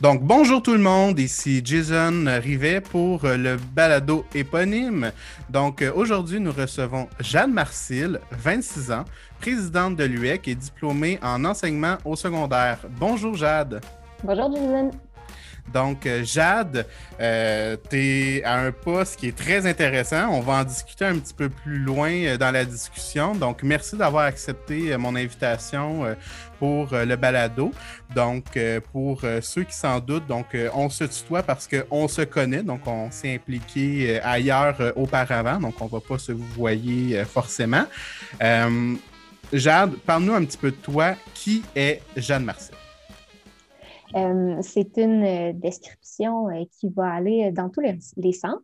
Donc, bonjour tout le monde, ici Jason Rivet pour le balado éponyme. Donc, aujourd'hui, nous recevons Jeanne Marcille, 26 ans, présidente de l'UEC et diplômée en enseignement au secondaire. Bonjour Jade. Bonjour Jason. Donc, euh, Jade, euh, tu es à un poste qui est très intéressant. On va en discuter un petit peu plus loin euh, dans la discussion. Donc, merci d'avoir accepté mon invitation pour le balado. Donc, pour ceux qui s'en doutent, donc, on se tutoie parce qu'on se connaît. Donc, on s'est impliqué ailleurs auparavant. Donc, on ne va pas se voyer forcément. Jade, parle-nous un petit peu de toi. Qui est Jeanne Marcel? Euh, c'est une euh, description euh, qui va aller dans tous les, sens.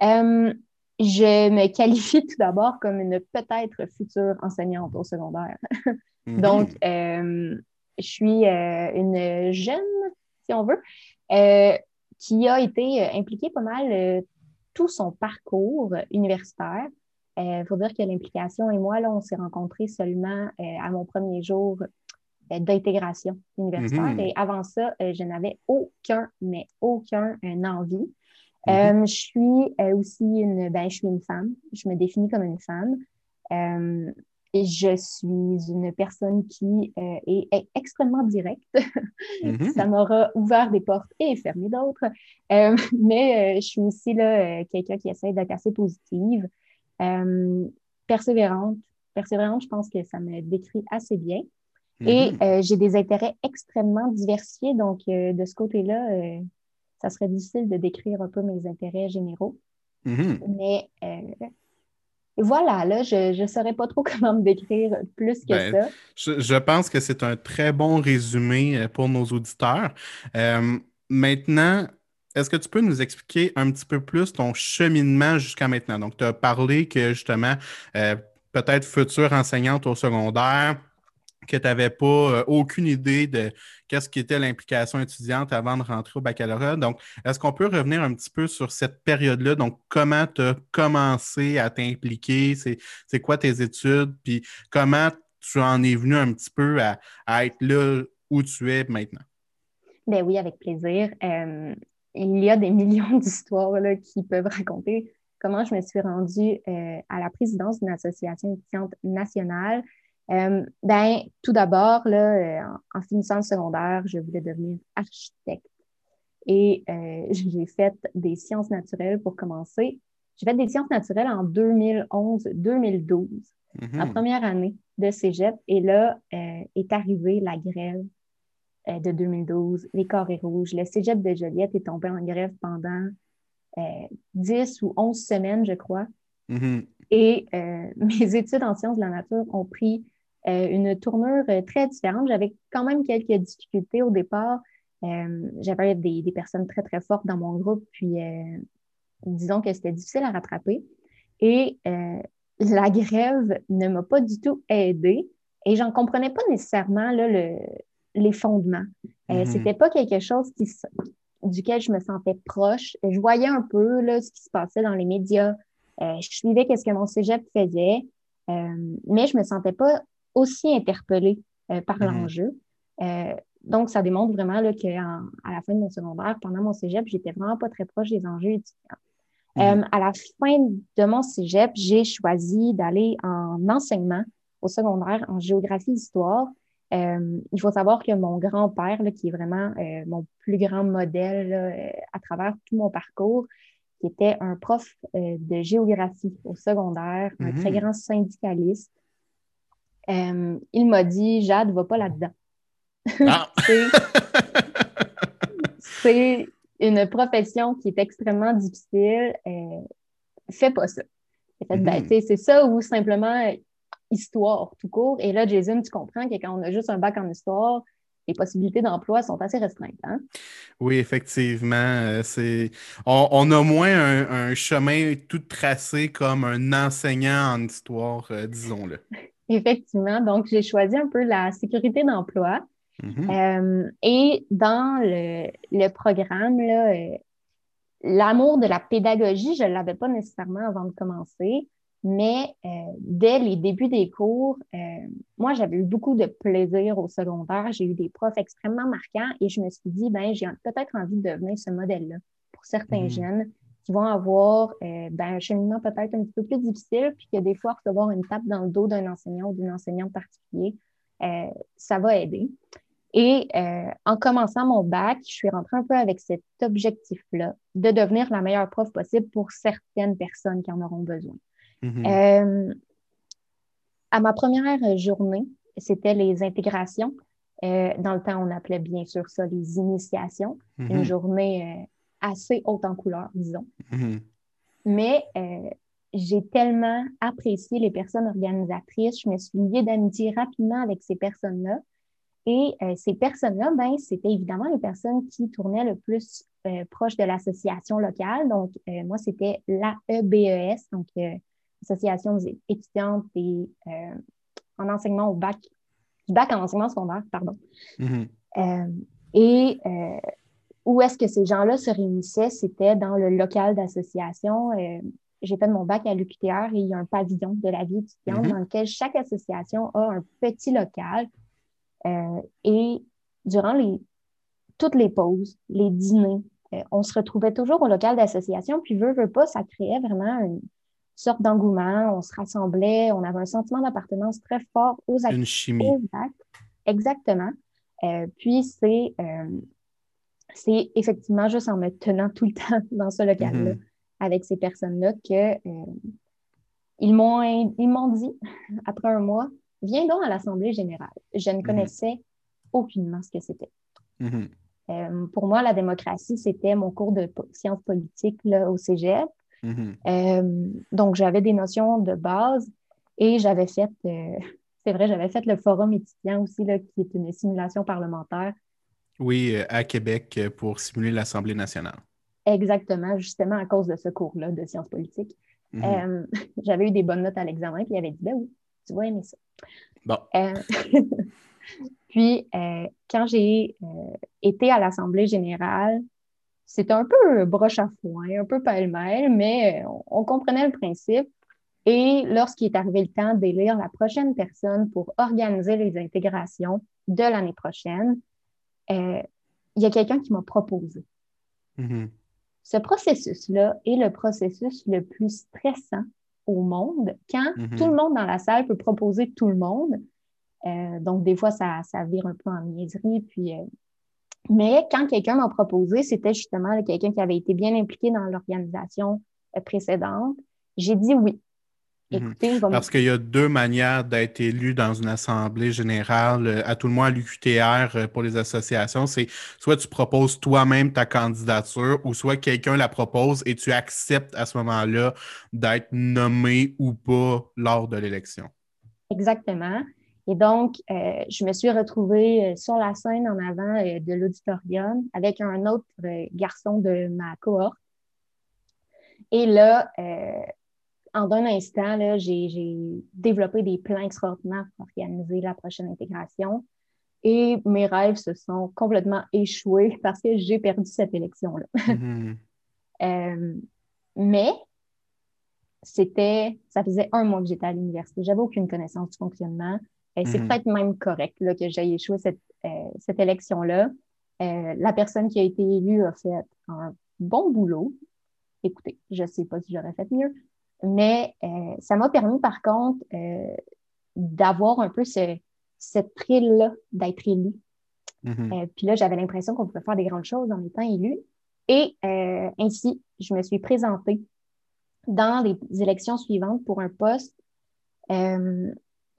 je me qualifie tout d'abord comme une peut-être future enseignante au secondaire. Mhm. Donc, je suis une jeune, si on veut, qui a été impliquée pas mal tout son parcours universitaire. Il faut dire que l'implication et moi, là, on s'est rencontrés seulement à mon premier jour d'intégration universitaire. Mhm. Et avant ça, euh, je n'avais aucun, mais aucun envie. Mhm. Euh, je suis aussi une, ben, je suis une femme. Je me définis comme une femme. et je suis une personne qui est, extrêmement directe. Mhm. Ça m'aura ouvert des portes et fermé d'autres. mais je suis aussi là, quelqu'un qui essaie d'être assez positive, persévérante. Persévérante, je pense que ça me décrit assez bien. Et mhm. euh, j'ai des intérêts extrêmement diversifiés. Donc, euh, de ce côté-là, euh, ça serait difficile de décrire un peu mes intérêts généraux. Mhm. Mais voilà, là, je ne saurais pas trop comment me décrire plus que ben, ça. Je, je, pense que c'est un très bon résumé pour nos auditeurs. maintenant, est-ce que tu peux nous expliquer un petit peu plus ton cheminement jusqu'à maintenant? Donc, tu as parlé que justement, peut-être future enseignante au secondaire, que tu n'avais pas euh, aucune idée de qu'est-ce qui était l'implication étudiante avant de rentrer au baccalauréat. Donc, est-ce qu'on peut revenir un petit peu sur cette période-là? Donc, comment tu as commencé à t'impliquer? C'est quoi tes études? Puis comment tu en es venu un petit peu à, être là où tu es maintenant? Ben oui, avec plaisir. Euh, il y a des millions d'histoires qui peuvent raconter comment je me suis rendue euh, à la présidence d'une association étudiante nationale euh, ben, tout d'abord, là, euh, en, finissant le secondaire, je voulais devenir architecte. Et euh, j'ai fait des sciences naturelles pour commencer. J'ai fait des sciences naturelles en 2011-2012, la mhm. première année de cégep. Et là est arrivée la grève de 2012, les carrés rouges. Le cégep de Joliette est tombé en grève pendant 10 ou 11 semaines, je crois. Mhm. Et mes études en sciences de la nature ont pris une tournure euh, très différente. J'avais quand même quelques difficultés au départ. Euh, j'avais des, personnes très, très fortes dans mon groupe, puis disons que c'était difficile à rattraper. Et la grève ne m'a pas du tout aidée et j'en comprenais pas nécessairement là, le, les fondements. Mm-hmm. C'était pas quelque chose qui, duquel je me sentais proche. Je voyais un peu là, ce qui se passait dans les médias. je suivais ce que mon cégep faisait, mais je me sentais pas aussi interpellée euh, par mhm. l'enjeu. Euh, donc, ça démontre vraiment qu'à la fin de mon secondaire, pendant mon cégep, j'étais vraiment pas très proche des enjeux étudiants. Mhm. Euh, à la fin de mon cégep, j'ai choisi d'aller en enseignement au secondaire en géographie-histoire. il faut savoir que mon grand-père, qui est vraiment mon plus grand modèle à travers tout mon parcours, qui était un prof de géographie au secondaire, un très mhm. grand syndicaliste, euh, il m'a dit Jade, va pas là-dedans. Ah! c'est une profession qui est extrêmement difficile. Euh, fais pas ça. Ben, mm-hmm. c'est ça ou simplement histoire tout court. Et là, Jason, tu comprends que quand on a juste un bac en histoire, les possibilités d'emploi sont assez restreintes. Hein? Oui, effectivement. Euh, c'est... On, a moins un, chemin tout tracé comme un enseignant en histoire, disons-le. Effectivement. Donc, j'ai choisi un peu la sécurité d'emploi. Mm-hmm. Euh, et dans le, programme, euh, l'amour de la pédagogie, je ne l'avais pas nécessairement avant de commencer. Mais euh, dès les débuts des cours, moi, j'avais eu beaucoup de plaisir au secondaire. J'ai eu des profs extrêmement marquants et je me suis dit, ben, j'ai peut-être envie de devenir ce modèle-là pour certains mmh. jeunes qui vont avoir euh, ben, un cheminement peut-être un petit peu plus difficile, puis que des fois, recevoir une tape dans le dos d'un enseignant ou d'une enseignante particulier, ça va aider. Et en commençant mon bac, je suis rentrée un peu avec cet objectif-là de devenir la meilleure prof possible pour certaines personnes qui en auront besoin. Mm-hmm. Euh, à ma première journée, c'était les intégrations. Euh, dans le temps, on appelait bien sûr ça les initiations. Une mm-hmm. journée euh, assez haute en couleur, disons. Mm-hmm. Mais j'ai tellement apprécié les personnes organisatrices. Je me suis liée d'amitié rapidement avec ces personnes-là. Et ces personnes-là, ben, c'était évidemment les personnes qui tournaient le plus proche de l'association locale. Donc, moi, c'était l'AEBES, donc association étudiantes et euh, en enseignement au bac, du bac en enseignement secondaire, pardon. Mm-hmm. Euh, et euh, où est-ce que ces gens-là se réunissaient? C'était dans le local d'association. J'ai fait mon bac à l'UQTR et il y a un pavillon de la vie étudiante mm-hmm. dans lequel chaque association a un petit local. et durant les, toutes les pauses, les dîners, on se retrouvait toujours au local d'association, puis veut, veut pas, ça créait vraiment une, sorte d'engouement, on se rassemblait, on avait un sentiment d'appartenance très fort aux activités. Une chimie. Exactement. Euh, puis c'est, euh, c'est effectivement juste en me tenant tout le temps dans ce local-là, mm-hmm. avec ces personnes-là, que euh, ils, m'ont, ils m'ont dit, après un mois, viens donc à l'Assemblée générale. Je ne mm-hmm. connaissais aucunement ce que c'était. Mm-hmm. pour moi, la démocratie, c'était mon cours de sciences politiques là, au Cégep. Euh, donc, j'avais des notions de base et j'avais fait, euh, c'est vrai, j'avais fait le forum étudiant aussi, là, qui est une simulation parlementaire. Oui, euh, à Québec pour simuler l'Assemblée nationale. Exactement, justement à cause de ce cours-là de sciences politiques. Mm-hmm. j'avais eu des bonnes notes à l'examen, puis il avait dit, ben oui, tu vas aimer ça. Bon. puis, quand j'ai été à l'Assemblée générale, c'était un peu broche à foin, un peu pêle-mêle, mais on, comprenait le principe. Et lorsqu'il est arrivé le temps d'élire la prochaine personne pour organiser les intégrations de l'année prochaine, euh, il y a quelqu'un qui m'a proposé. Mm-hmm. Ce processus-là est le processus le plus stressant au monde quand mm-hmm. tout le monde dans la salle peut proposer tout le monde. Euh, donc, des fois, ça, ça, vire un peu en niaiserie, puis euh, mais quand quelqu'un m'a proposé, c'était justement quelqu'un qui avait été bien impliqué dans l'organisation précédente, j'ai dit oui. Mhm. Parce qu'il y a deux manières d'être élu dans une assemblée générale, euh, à tout le moins à l'UQTR euh, pour les associations. C'est soit tu proposes toi-même ta candidature ou soit quelqu'un la propose et tu acceptes à ce moment-là d'être nommé ou pas lors de l'élection. Exactement. Et donc, euh, je me suis retrouvée sur la scène en avant euh, de l'auditorium avec un autre garçon de ma cohorte. Et là, en un instant, j'ai développé des plans extraordinaires pour organiser la prochaine intégration. Et mes rêves se sont complètement échoués parce que j'ai perdu cette élection-là. Mm-hmm. mais c'était, ça faisait un mois que j'étais à l'université. J'avais aucune connaissance du fonctionnement. C'est mhm. peut-être même correct là, que j'ai échoué cette, euh, cette élection-là. Euh, la personne qui a été élue a fait un bon boulot. Écoutez, je ne sais pas si j'aurais fait mieux, mais euh, ça m'a permis par contre d'avoir un peu ce, cette thrill-là d'être élu. Mhm. puis là, j'avais l'impression qu'on pouvait faire des grandes choses en étant élu. Et ainsi, je me suis présentée dans les élections suivantes pour un poste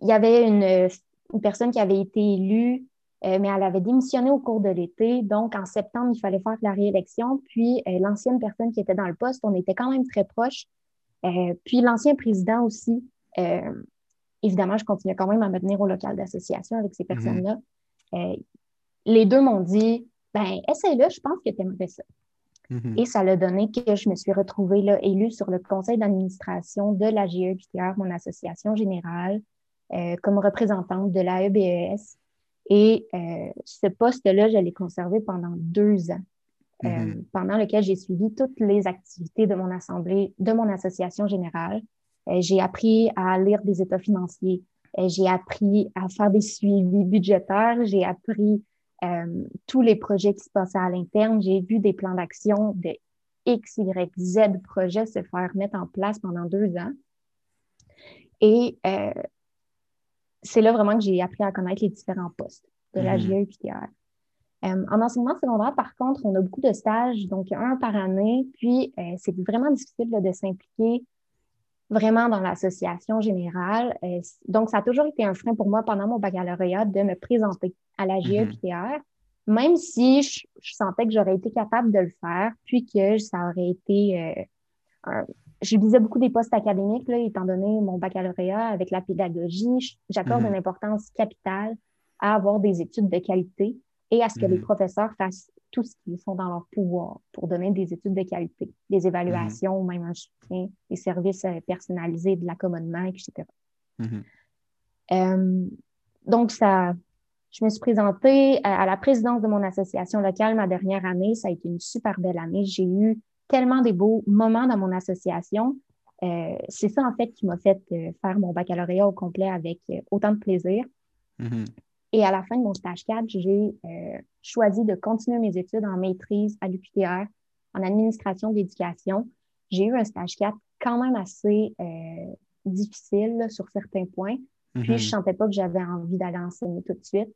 il y avait une, personne qui avait été élue, euh, mais elle avait démissionné au cours de l'été. Donc, en septembre, il fallait faire la réélection. Puis, euh, l'ancienne personne qui était dans le poste, on était quand même très proches. Euh, puis, l'ancien président aussi. évidemment, je continuais quand même à me tenir au local d'association avec ces mhm. personnes-là. les deux m'ont dit ben, essaye-le, je pense que tu aimerais ça. Mhm. Et ça l'a donné que je me suis retrouvée là, élue sur le conseil d'administration de la GEQTR, mon association générale. Euh, comme représentante de l'AEBES. Et euh, ce poste-là, je l'ai conservé pendant deux ans, euh, mm-hmm. pendant lequel j'ai suivi toutes les activités de mon assemblée, de mon association générale. j'ai appris à lire des états financiers. j'ai appris à faire des suivis budgétaires. J'ai appris tous les projets qui se passaient à l'interne. J'ai vu des plans d'action de X, Y, Z projets se faire mettre en place pendant deux ans. Et euh, c'est là vraiment que j'ai appris à connaître les différents postes de la GE Euh, en enseignement secondaire, par contre, on a beaucoup de stages, donc un par année, puis euh, c'est vraiment difficile de s'impliquer vraiment dans l'association générale. Euh, donc, ça a toujours été un frein pour moi pendant mon baccalauréat de me présenter à la GEPTR, même si je, sentais que j'aurais été capable de le faire, puis que ça aurait été un, je visais beaucoup des postes académiques, là, étant donné mon baccalauréat avec la pédagogie. J'accorde mhm. une importance capitale à avoir des études de qualité et à ce que les mhm. professeurs fassent tout ce qu'ils sont dans leur pouvoir pour donner des études de qualité, des évaluations, même un soutien, des services euh, personnalisés, de l'accommodement, etc. Euh, donc, ça, je me suis présentée à, la présidence de mon association locale ma dernière année. Ça a été une super belle année. J'ai eu tellement des beaux moments dans mon association. Euh, c'est ça, en fait, qui m'a fait faire mon baccalauréat au complet avec autant de plaisir. Mm-hmm. Et à la fin de mon stage 4, j'ai choisi de continuer mes études en maîtrise à l'UQTR, en administration d'éducation. J'ai eu un stage 4 quand même assez difficile sur certains points. Puis, je ne mm-hmm. sentais pas que j'avais envie d'aller enseigner tout de suite.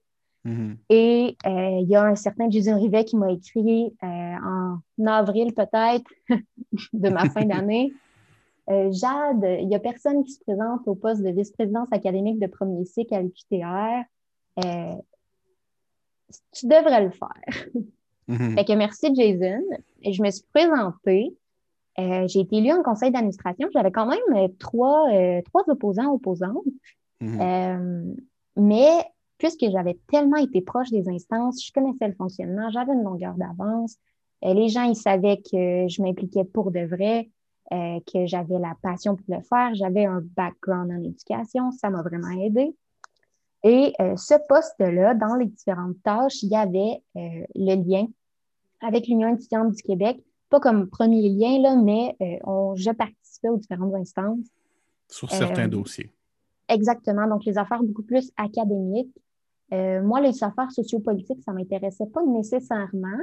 Mm-hmm. Et euh, il y a un certain Jason Rivet qui m'a écrit euh, en avril peut-être de ma fin d'année. Euh, Jade, il n'y a personne qui se présente au poste de vice-présidence académique de premier cycle à l'UQTR. Tu devrais le faire. Mm-hmm. Fait que merci Jason. Je me suis présentée. j'ai été élue en conseil d'administration. J'avais quand même trois, trois opposants, opposantes. Mm-hmm. mais puisque j'avais tellement été proche des instances, je connaissais le fonctionnement, j'avais une longueur d'avance. Euh, les gens, ils savaient que je m'impliquais pour de vrai, euh, que j'avais la passion pour le faire, j'avais un background en éducation, ça m'a vraiment aidé. Et euh, ce poste-là, dans les différentes tâches, il y avait le lien avec l'Union étudiante du Québec, pas comme premier lien, là, mais on, je participais aux différentes instances. Sur certains dossiers. Exactement. Donc, les affaires beaucoup plus académiques. Euh, moi, les affaires sociopolitiques, ça ne m'intéressait pas nécessairement,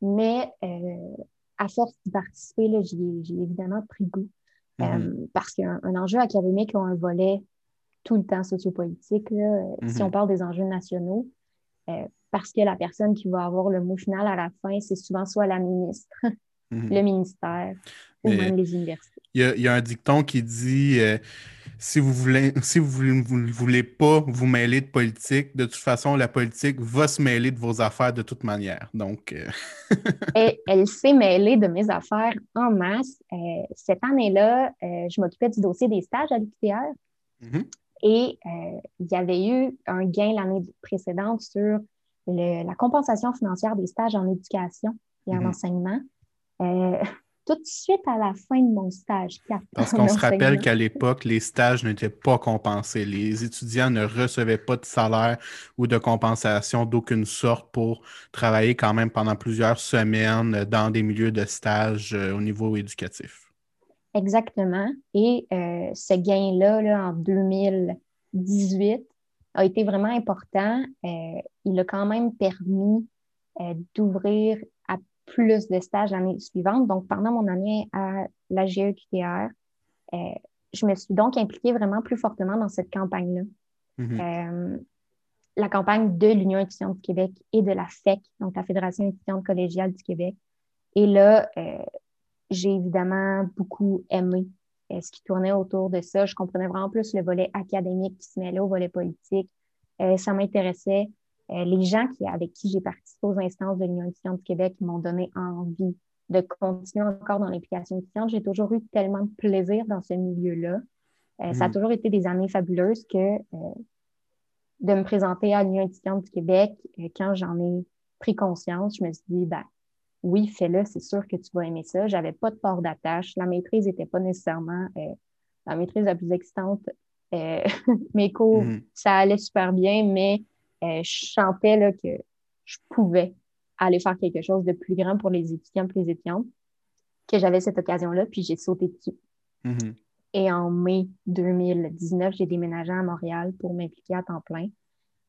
mais euh, à force d'y participer, j'ai évidemment pris goût. Euh, mm-hmm. parce qu'un enjeu académique a un volet tout le temps sociopolitique. Si mm-hmm. on parle des enjeux nationaux, parce que la personne qui va avoir le mot final à la fin, c'est souvent soit la ministre, mm-hmm. le ministère ou même les universités. Il y, a un dicton qui dit si vous voulez, si vous voulez, voulez pas vous mêler de politique, de toute façon, la politique va se mêler de vos affaires de toute manière. Donc, euh, Et elle s'est mêlée de mes affaires en masse. Euh, cette année-là, euh, je m'occupais du dossier des stages à l'UQTR. Mm-hmm. Et il y avait eu un gain l'année précédente sur la compensation financière des stages en éducation et en mm-hmm. enseignement tout de suite à la fin de mon stage Parce qu'on se rappelle qu'à l'époque, les stages n'étaient pas compensés. Les étudiants ne recevaient pas de salaire ou de compensation d'aucune sorte pour travailler quand même pendant plusieurs semaines dans des milieux de stage euh, au niveau éducatif. Exactement. Et euh, ce gain-là, là, en 2018, a été vraiment important. Euh, il a quand même permis d'ouvrir plus de stages l'année suivante. Donc, pendant mon année à la GEQTR, euh, je me suis donc impliquée vraiment plus fortement dans cette campagne-là. Mm-hmm. Euh, la campagne de l'Union étudiante du Québec et de la FEC, donc la Fédération étudiante collégiale du Québec. Et là, euh, j'ai évidemment beaucoup aimé ce qui tournait autour de ça. Je comprenais vraiment plus le volet académique qui se mêlait au volet politique. ça m'intéressait. Euh, les gens qui, avec qui j'ai participé aux instances de l'Union étudiante du Québec m'ont donné envie de continuer encore dans l'implication étudiante. J'ai toujours eu tellement de plaisir dans ce milieu-là. Euh, ça a mm. toujours été des années fabuleuses que euh, de me présenter à l'Union étudiante du Québec, quand j'en ai pris conscience, je me suis dit, ben, oui, fais-le, c'est sûr que tu vas aimer ça. J'avais pas de port d'attache. La maîtrise n'était pas nécessairement la maîtrise la plus excitante. mes cours, mm. ça allait super bien, mais euh, je sentais là, que je pouvais aller faire quelque chose de plus grand pour les étudiants et les étudiantes, que j'avais cette occasion-là, puis j'ai sauté dessus. Mm-hmm. Et en mai 2019, j'ai déménagé à Montréal pour m'impliquer à temps plein.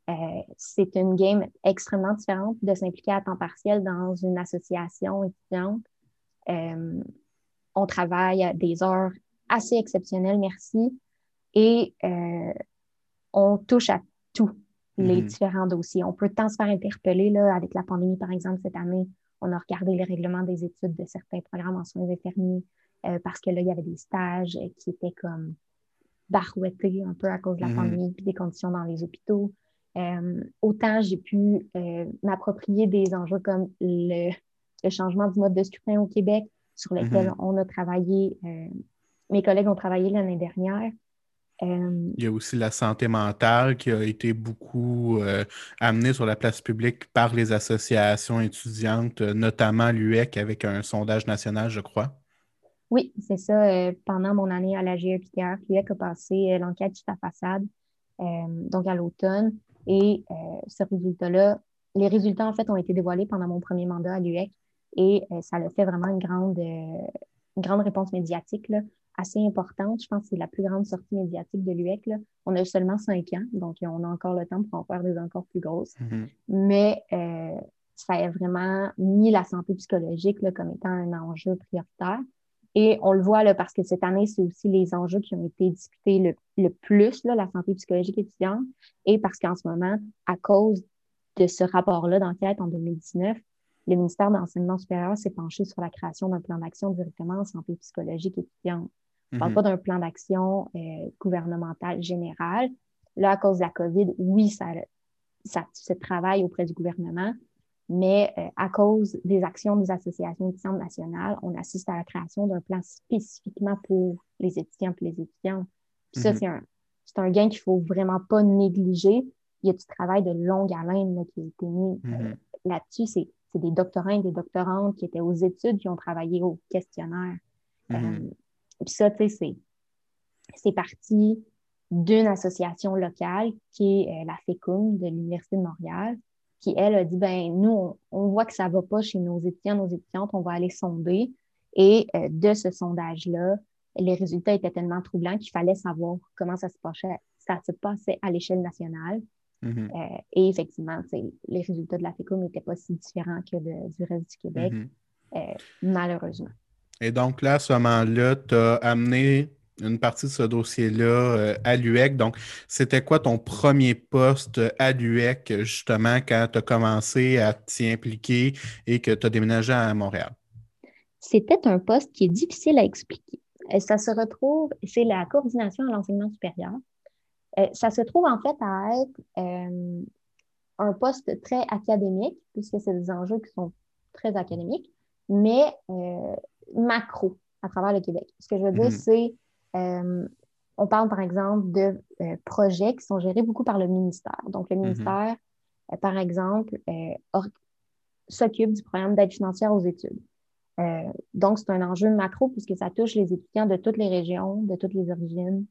Euh, c'est une game extrêmement différente de s'impliquer à temps partiel dans une association étudiante. Euh, on travaille à des heures assez exceptionnelles, merci, et euh, on touche à tous les mm-hmm. différents dossiers. On peut tant se faire interpeller là, avec la pandémie, par exemple, cette année. On a regardé les règlements des études de certains programmes en soins infirmiers parce que là, il y avait des stages qui étaient comme barouettés un peu à cause de la mm-hmm. pandémie puis des conditions dans les hôpitaux. Euh, autant j'ai pu euh, m'approprier des enjeux comme le, changement du mode de scrutin au Québec, sur lequel mm-hmm. on a travaillé, mes collègues ont travaillé l'année dernière. Il y a aussi la santé mentale qui a été beaucoup amenée sur la place publique par les associations étudiantes, notamment l'UEC avec un sondage national, je crois. Oui, c'est ça. Euh, pendant mon année à la GEPTR, l'UEC a passé euh, l'enquête sur la façade, euh, donc à l'automne. Et ce résultat-là, les résultats, en fait, ont été dévoilés pendant mon premier mandat à l'UEC et ça a fait vraiment une grande, grande réponse médiatique assez importante. Je pense que c'est la plus grande sortie médiatique de l'UEC. On a seulement cinq ans, donc on a encore le temps pour en faire des encore plus grosses. Mm-hmm. Mais ça a vraiment mis la santé psychologique comme étant un enjeu prioritaire. Et on le voit là, parce que cette année, c'est aussi les enjeux qui ont été discutés le, plus, là, la santé psychologique étudiante, et parce qu'en ce moment, à cause de ce rapport-là d'enquête en 2019, le ministère de l'Enseignement supérieur s'est penché sur la création d'un plan d'action directement en santé psychologique étudiante. On ne parle mhm. pas d'un plan d'action euh, gouvernemental général. Là, à cause de la COVID, oui, ça, ça se travaille auprès du gouvernement, mais euh, à cause des actions des associations étudiantes nationales, on assiste à la création d'un plan spécifiquement pour les étudiants et les étudiantes. ça, mhm. c'est un, gain qu'il ne faut vraiment pas négliger. Il y a du travail de longue haleine qui a été mis euh, mhm. là-dessus. C'est des doctorants et des doctorantes qui étaient aux études, qui ont travaillé au questionnaire. Mhm. Euh, puis ça, tu sais, c'est parti d'une association locale qui est la FECUM de l'Université de Montréal, qui, elle, a dit, ben nous, on, voit que ça ne va pas chez nos étudiants, nos étudiantes, on va aller sonder. Et euh, de ce sondage-là, les résultats étaient tellement troublants qu'il fallait savoir comment ça se passait, ça se passait à l'échelle nationale. Mm-hmm. Euh, et effectivement, les résultats de la FECO n'étaient pas si différents que du reste du Québec, mm-hmm. euh, malheureusement. Et donc là, à ce moment-là, tu as amené une partie de ce dossier-là euh, à l'UEC. Donc, c'était quoi ton premier poste à l'UEC, justement, quand tu as commencé à t'y impliquer et que tu as déménagé à Montréal? C'était un poste qui est difficile à expliquer. Euh, ça se retrouve, c'est la coordination à l'enseignement supérieur. Euh, ça se trouve en fait à être un poste très académique, puisque c'est des enjeux qui sont très académiques, mais macro à travers le Québec. Ce que je veux dire, mm-hmm. c'est euh, on parle par exemple de euh, projets qui sont gérés beaucoup par le ministère. Donc, le mhm. ministère, euh, par exemple, s'occupe du programme d'aide financière aux études. donc, c'est un enjeu macro puisque ça touche les étudiants de toutes les régions, de toutes les origines,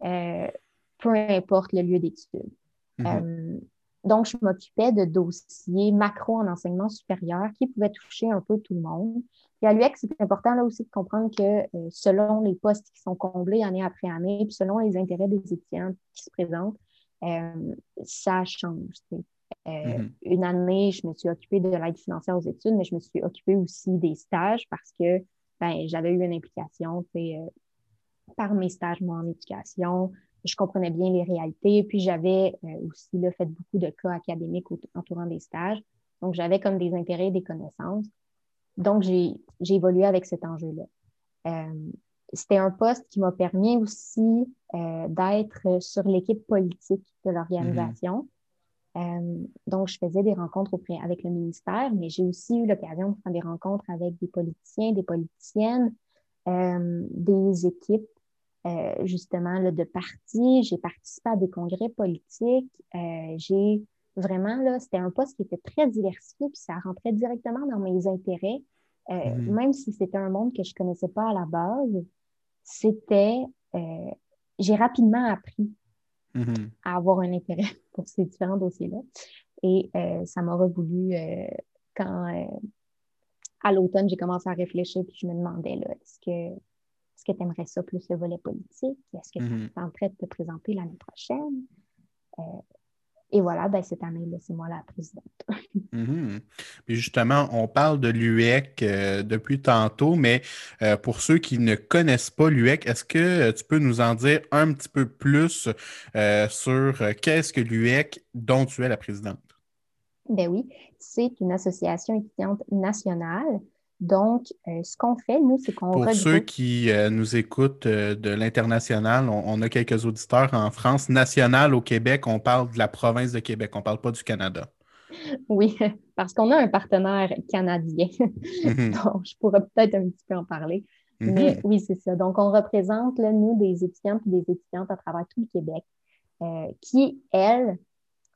peu importe le lieu d'études. Mhm. Donc, je m'occupais de dossiers macro en enseignement supérieur qui pouvaient toucher un peu tout le monde. Et à l'UX, c'est important là aussi de comprendre que euh, selon les postes qui sont comblés année après année, puis selon les intérêts des étudiants qui se présentent, euh, ça change. Euh, mm-hmm. Une année, je me suis occupée de l'aide financière aux études, mais je me suis occupée aussi des stages parce que ben, j'avais eu une implication par mes stages, moi, en éducation. Je comprenais bien les réalités. Puis j'avais aussi là, fait beaucoup de cas académiques entourant des stages. Donc, j'avais comme des intérêts et des connaissances. Donc, j'ai évolué avec cet enjeu-là. Euh, c'était un poste qui m'a permis aussi euh, d'être sur l'équipe politique de l'organisation. Mm-hmm. Euh, donc, je faisais des rencontres auprès, avec le ministère, mais j'ai aussi eu l'occasion de faire des rencontres avec des politiciens, des politiciennes, des équipes, justement, là, de partis. J'ai participé à des congrès politiques. j'ai Vraiment, là, c'était un poste qui était très diversifié, puis ça rentrait directement dans mes intérêts. Euh, mm-hmm. Même si c'était un monde que je ne connaissais pas à la base, c'était. Euh, j'ai rapidement appris mm-hmm. à avoir un intérêt pour ces différents dossiers-là. Et euh, ça m'a voulu quand à l'automne, j'ai commencé à réfléchir, puis je me demandais, là, est-ce que Est-ce que tu aimerais ça plus le volet politique? Est-ce que tu es mm-hmm. en train de te présenter l'année prochaine? Euh, et voilà, ben, cette année, c'est moi la présidente. Mhm. justement, on parle de l'UEC euh, depuis tantôt, mais euh, pour ceux qui ne connaissent pas l'UEC, est-ce que tu peux nous en dire un petit peu plus euh, sur qu'est-ce que l'UEC dont tu es la présidente? Ben oui, c'est une association étudiante nationale donc, euh, ce qu'on fait, nous, c'est qu'on Pour ceux qui euh, nous écoutent euh, de l'international, on, a quelques auditeurs en France. National au Québec, on parle de la province de Québec, on ne parle pas du Canada. Oui, parce qu'on a un partenaire canadien. Mhm. Donc, je pourrais peut-être un petit peu en parler. Mhm. Mais oui, c'est ça. Donc, on représente, nous, des étudiantes et des étudiantes à travers tout le Québec qui, elles,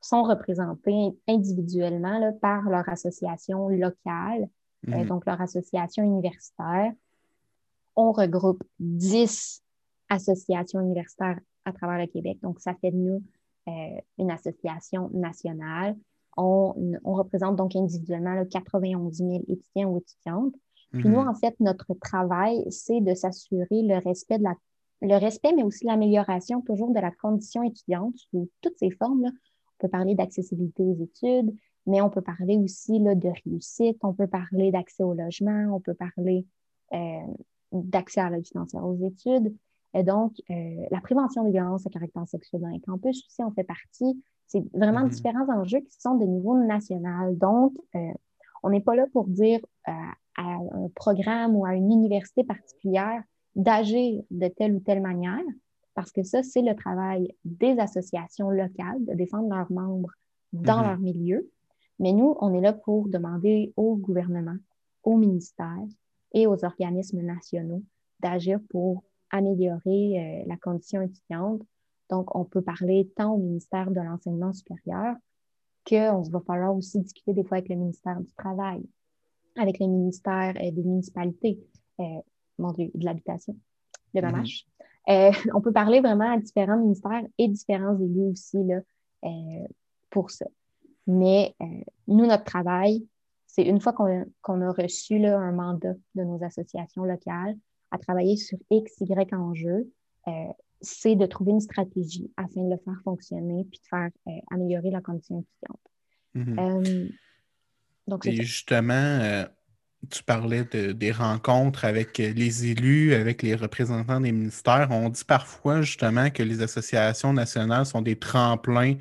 sont représentées individuellement par leur association locale euh, mhm. donc leur association universitaire. On regroupe 10 associations universitaires à travers le Québec. Donc, ça fait de nous euh, une association nationale. On, représente donc individuellement 91 000 étudiants ou étudiantes. Puis nous, mhm. en fait, notre travail, c'est de s'assurer le respect de la le respect, mais aussi l'amélioration toujours de la condition étudiante sous toutes ses formes. Là. On peut parler d'accessibilité aux études, mais on peut parler aussi là, de réussite, on peut parler d'accès au logement, on peut parler euh, d'accès à l'aide financière aux études. Et donc, euh, la prévention des violences à caractère sexuel dans les campus aussi en fait partie. C'est vraiment mm-hmm. différents enjeux qui sont de niveau national. Donc, euh, on n'est pas là pour dire à un programme ou à une université particulière d'agir de telle ou telle manière, parce que ça, c'est le travail des associations locales de défendre leurs membres dans mm-hmm. leur milieu. Mais nous, on est là pour demander au gouvernement, au ministère et aux organismes nationaux d'agir pour améliorer euh, la condition étudiante. Donc, on peut parler tant au ministère de l'enseignement supérieur qu'on va falloir aussi discuter des fois avec le ministère du Travail, avec le ministère euh, des municipalités, euh, de l'habitation, le MAMACH. Mm-hmm. on peut parler vraiment à différents ministères et différents élus aussi là, pour ça. Mais euh, nous, notre travail, c'est une fois qu'on a reçu un mandat de nos associations locales à travailler sur X, Y enjeux, euh, c'est de trouver une stratégie afin de le faire fonctionner puis de faire euh, améliorer la condition étudiante. Mm-hmm. donc, Et justement, tu parlais des rencontres avec les élus, avec les représentants des ministères. On dit parfois justement que les associations nationales sont des tremplins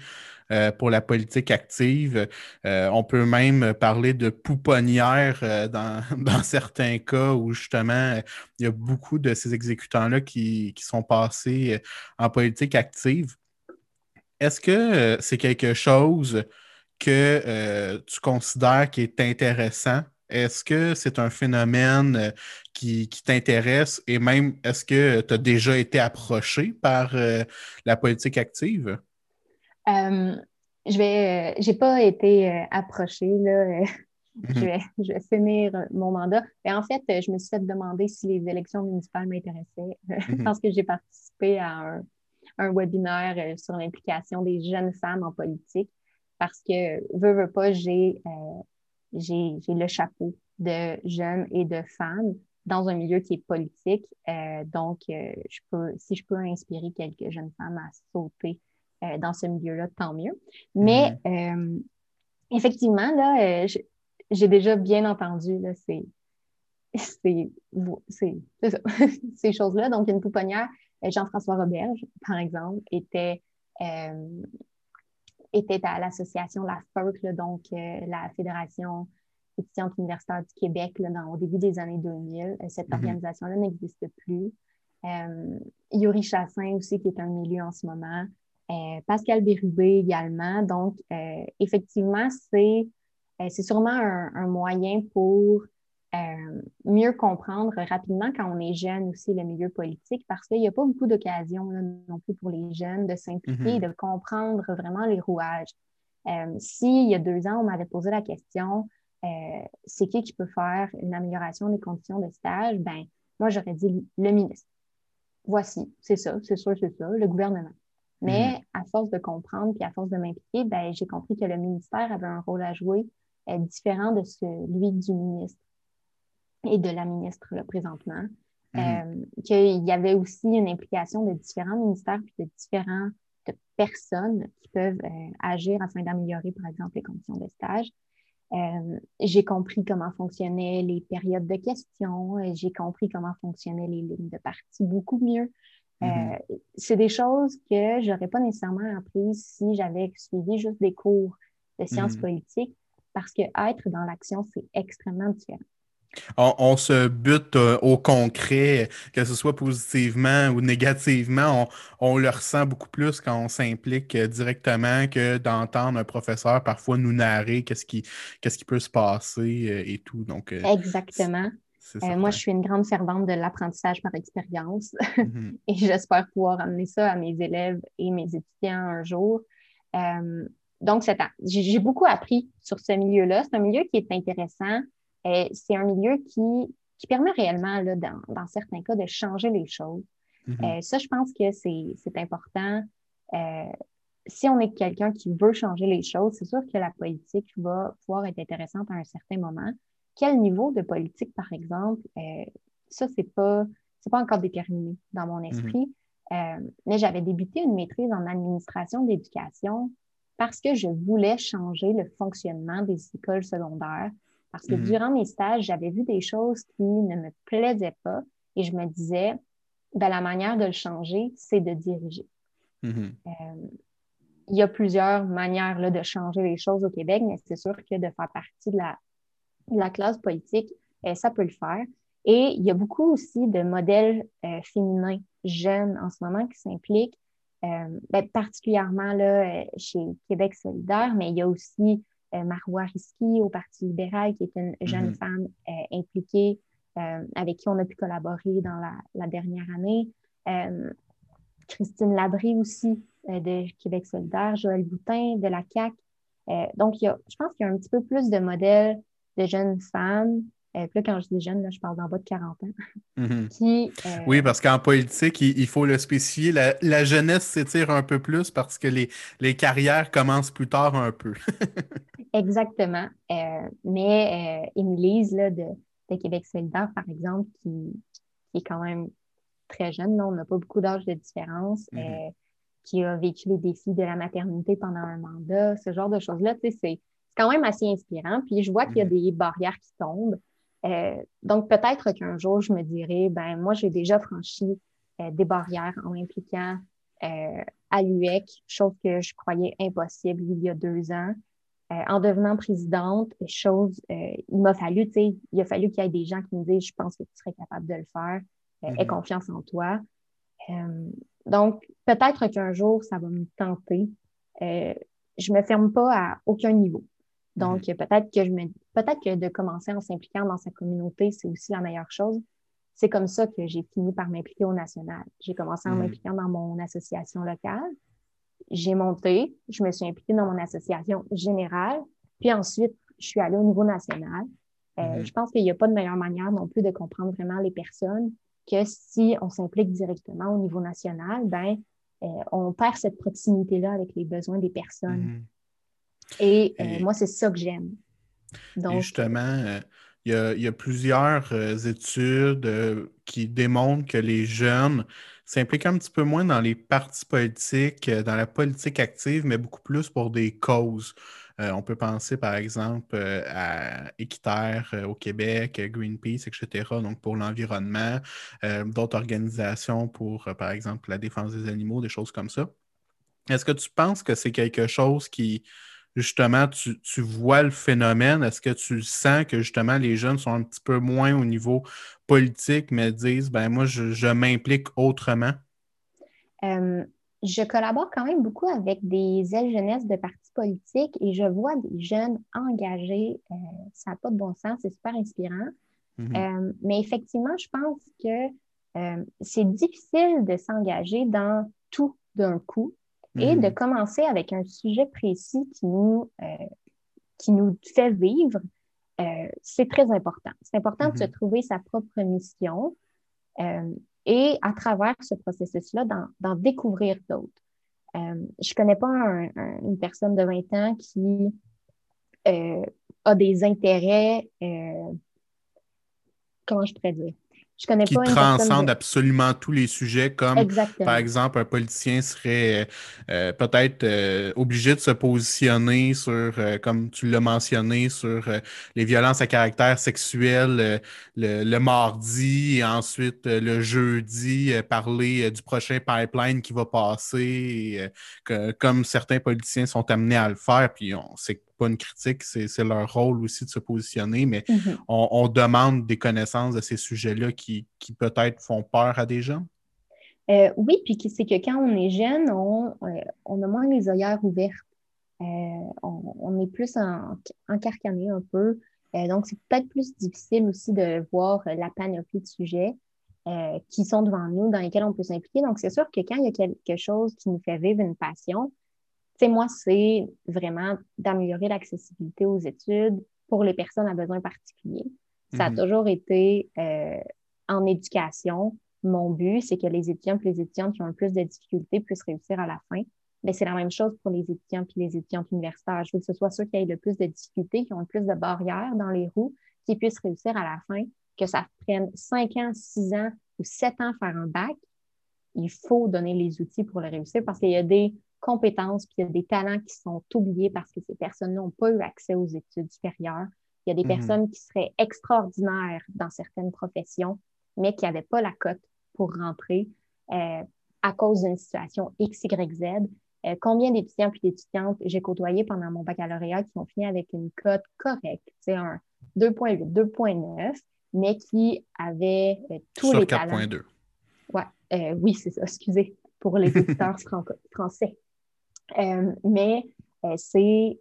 euh, pour la politique active. Euh, on peut même parler de pouponnière euh, dans, dans, certains cas où justement il y a beaucoup de ces exécutants-là qui, qui, sont passés en politique active. Est-ce que c'est quelque chose que tu considères qui est intéressant? Est-ce que c'est un phénomène qui, qui t'intéresse? Et même est-ce que tu as déjà été approché par la politique active? Euh, je vais, j'ai pas été euh, approchée là. je, mhm. vais, je vais finir mon mandat. Et en fait, je me suis fait demander si les élections municipales m'intéressaient mhm. parce que j'ai participé à un, un webinaire euh, sur l'implication des jeunes femmes en politique parce que, veux, veux pas, j'ai, j'ai, j'ai le chapeau de jeunes et de femmes dans un milieu qui est politique. donc, je peux, si je peux inspirer quelques jeunes femmes à sauter euh, dans ce milieu-là, tant mieux. Mais mm-hmm. euh, effectivement, là, euh, j'ai déjà bien entendu là, ces, ces, ces choses-là. Donc, une pouponnière, Jean-François Roberge, par exemple, était, était à l'association La FERC, donc la Fédération étudiante universitaire du Québec là, dans, au début des années 2000. Cette mm-hmm. organisation-là n'existe plus. Yuri Chassin aussi, qui est un milieu en ce moment. Euh, Pascal Bérubé également. Donc, euh, effectivement, c'est euh, c'est sûrement un, moyen pour mieux comprendre rapidement quand on est jeune aussi le milieu politique parce qu'il n'y a pas beaucoup d'occasions non plus pour les jeunes de s'impliquer et mm-hmm. de comprendre vraiment les rouages. si il y a deux ans, on m'avait posé la question c'est qui qui peut faire une amélioration des conditions de stage, ben moi j'aurais dit le ministre. Voici, c'est ça, c'est sûr, c'est ça, le gouvernement. Mais mhm. à force de comprendre puis à force de m'impliquer, ben, j'ai compris que le ministère avait un rôle à jouer euh, différent de celui du ministre et de la ministre là, présentement. mm-hmm. qu'il y avait aussi une implication de différents ministères et de différentes personnes qui peuvent agir afin d'améliorer, par exemple, les conditions de stage. j'ai compris comment fonctionnaient les périodes de questions, j'ai compris comment fonctionnaient les lignes de partie beaucoup mieux. Mm-hmm. c'est des choses que je n'aurais pas nécessairement apprises si j'avais suivi juste des cours de sciences mm-hmm. politiques, parce que être dans l'action, c'est extrêmement différent. On, se bute euh, au concret, que ce soit positivement ou négativement. On, le ressent beaucoup plus quand on s'implique euh, directement que d'entendre un professeur parfois nous narrer qu'est-ce qui, qu'est-ce qui peut se passer euh, et tout. Donc, Exactement. moi, je suis une grande fervente de l'apprentissage par expérience mm-hmm. et j'espère pouvoir amener ça à mes élèves et mes étudiants un jour. donc, j'ai beaucoup appris sur ce milieu-là. C'est un milieu qui est intéressant. Euh, c'est un milieu qui, permet réellement, là, dans, certains cas, de changer les choses. Mm-hmm. Euh, ça, je pense que c'est important. Euh, si on est quelqu'un qui veut changer les choses, c'est sûr que la politique va pouvoir être intéressante à un certain moment. Quel niveau de politique, par exemple, ça, c'est pas, pas encore déterminé dans mon mm-hmm. esprit. mais j'avais débuté une maîtrise en administration d'éducation parce que je voulais changer le fonctionnement des écoles secondaires parce que mhm. durant mes stages, j'avais vu des choses qui ne me plaisaient pas et je me disais, ben, la manière de le changer, c'est de diriger. Mhm. Euh, il y a plusieurs manières là, de changer les choses au Québec, mais c'est sûr que de faire partie de la, la classe politique, euh, ça peut le faire. Et il y a beaucoup aussi de modèles euh, féminins jeunes en ce moment qui s'impliquent, ben, particulièrement là, chez Québec solidaire, mais il y a aussi Marois Risky au Parti libéral, qui est une jeune mhm. femme euh, impliquée euh, avec qui on a pu collaborer dans la, dernière année. Christine Labrie aussi de Québec solidaire, Joël Boutin de la CAC. donc, je pense qu'il y a un petit peu plus de modèles de jeunes femmes euh, puis là, quand je dis jeune, là, je parle d'en bas de 40 ans. Mhm. Euh, oui, parce qu'en politique, il, faut le spécifier. La, jeunesse s'étire un peu plus parce que les, les, carrières commencent plus tard un peu. Exactement. Euh, mais Émilise de, de, Québec solidaire, par exemple, qui, qui, est quand même très jeune, là, on n'a pas beaucoup d'âge de différence, mhm. qui a vécu les défis de la maternité pendant un mandat, ce genre de choses-là, c'est quand même assez inspirant. Puis je vois qu'il y a mhm. des barrières qui tombent. Euh, donc, peut-être qu'un jour, je me dirais, ben moi, j'ai déjà franchi euh, des barrières en impliquant euh, à l'UEC, chose que je croyais impossible il y a deux ans. en devenant présidente, chose, il m'a fallu, tu sais, il a fallu qu'il y ait des gens qui me disent, je pense que tu serais capable de le faire, aie mm-hmm. confiance en toi. donc, peut-être qu'un jour, ça va me tenter. je me ferme pas à aucun niveau. Donc, mm-hmm. peut-être que je me peut-être que de commencer en s'impliquant dans sa communauté, c'est aussi la meilleure chose. C'est comme ça que j'ai fini par m'impliquer au national. J'ai commencé en mm-hmm. m'impliquant dans mon association locale. J'ai monté, je me suis impliquée dans mon association générale, puis ensuite, je suis allée au niveau national. Euh, mm-hmm. Je pense qu'il n'y a pas de meilleure manière non plus de comprendre vraiment les personnes que si on s'implique directement au niveau national, ben, euh, on perd cette proximité-là avec les besoins des personnes. Et, euh, moi, c'est ça que j'aime. Donc, justement, euh, il y, a, plusieurs euh, études qui démontrent que les jeunes s'impliquent un petit peu moins dans les partis politiques, dans la politique active, mais beaucoup plus pour des causes. on peut penser, par exemple, à Équiterre au Québec, Greenpeace, etc., donc pour l'environnement, d'autres organisations pour, par exemple, la défense des animaux, des choses comme ça. Est-ce que tu penses que c'est quelque chose qui, justement, tu, vois le phénomène? Est-ce que tu sens que justement les jeunes sont un petit peu moins au niveau politique, mais disent, ben moi, je, m'implique autrement? Euh, je collabore quand même beaucoup avec des ailes jeunesse de partis politiques et je vois des jeunes engagés. Euh, ça n'a pas de bon sens, c'est super inspirant. Mhm. Euh, mais effectivement, je pense que c'est difficile de s'engager dans tout d'un coup et de mhm. commencer avec un sujet précis qui nous, euh, qui nous fait vivre, euh, c'est très important. C'est important de se mhm. trouver sa propre mission euh, et à travers ce processus-là, d'en découvrir d'autres. je ne connais pas une personne de 20 ans qui a des intérêts, comment je pourrais dire, Je connais qui pas une transcende de- absolument tous les sujets, comme Exactement. par exemple un politicien serait euh, peut-être euh, obligé de se positionner sur, euh, comme tu l'as mentionné, sur euh, les violences à caractère sexuel euh, le, le mardi et ensuite euh, le jeudi, euh, parler euh, du prochain pipeline qui va passer, et, euh, que- comme certains politiciens sont amenés à le faire, puis on c'est pas une critique, c'est leur rôle aussi de se positionner, mais Mhm. on, on demande des connaissances de ces sujets-là qui, qui peut-être font peur à des gens? Euh, oui, puis c'est que quand on est jeune, on, euh, on a moins les œillères ouvertes. Euh, on, on est plus en, encarcané un peu. Euh, donc, c'est peut-être plus difficile aussi de voir la panoplie de sujets qui sont devant nous, dans lesquels on peut s'impliquer. Donc, c'est sûr que quand il y a quelque chose qui nous fait vivre une passion, sais, moi, c'est vraiment d'améliorer l'accessibilité aux études pour les personnes à besoins particuliers. Ça a Mhm. toujours été euh, en éducation. Mon but, c'est que les étudiants et les étudiantes qui ont le plus de difficultés puissent réussir à la fin. Mais c'est la même chose pour les étudiants et les étudiantes universitaires. Je veux que ce soit ceux qui aient le plus de difficultés, qui ont le plus de barrières dans les roues, qui puissent réussir à la fin, que ça prenne 5 ans, 6 ans ou 7 ans faire un bac. Il faut donner les outils pour le réussir parce qu'il y a des compétences puis il y a des talents qui sont oubliés parce que ces personnes-là n'ont pas eu accès aux études supérieures. Il y a des Mhm. personnes qui seraient extraordinaires dans certaines professions, mais qui n'avaient pas la cote pour rentrer euh, à cause d'une situation X, Y, Z. Euh, combien d'étudiants puis d'étudiantes j'ai côtoyé pendant mon baccalauréat qui ont fini avec une cote correcte, c'est un 2.8, 2.9, mais qui avaient euh, tous Sur les talents. 4.2. Ouais, oui, c'est ça, excusez, pour les éditeurs français. Euh, mais euh, c'est,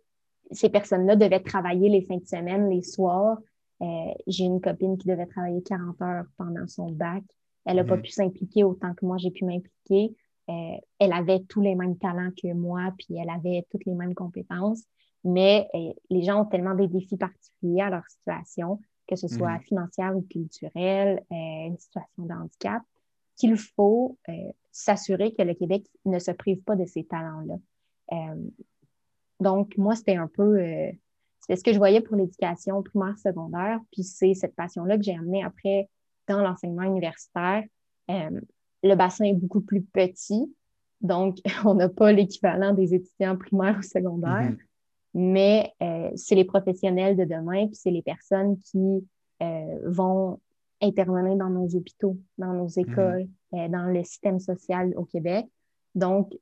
ces personnes-là devaient travailler les fins de semaine, les soirs. Euh, j'ai une copine qui devait travailler 40 heures pendant son bac. Elle n'a pas Mhm. pu s'impliquer autant que moi j'ai pu m'impliquer. Euh, elle avait tous les mêmes talents que moi, puis elle avait toutes les mêmes compétences. Mais euh, les gens ont tellement des défis particuliers à leur situation, que ce soit Mhm. financière ou culturelle, euh, une situation de handicap, qu'il faut euh, s'assurer que le Québec ne se prive pas de ces talents-là. Euh, donc, moi, c'était un peu euh, c'est ce que je voyais pour l'éducation primaire, secondaire, puis c'est cette passion-là que j'ai amenée après dans l'enseignement universitaire. Euh, le bassin est beaucoup plus petit, donc on n'a pas l'équivalent des étudiants primaires ou secondaires, Mhm. mais euh, c'est les professionnels de demain, puis c'est les personnes qui euh, vont intervenir dans nos hôpitaux, dans nos écoles, euh, dans le système social au Québec. Donc,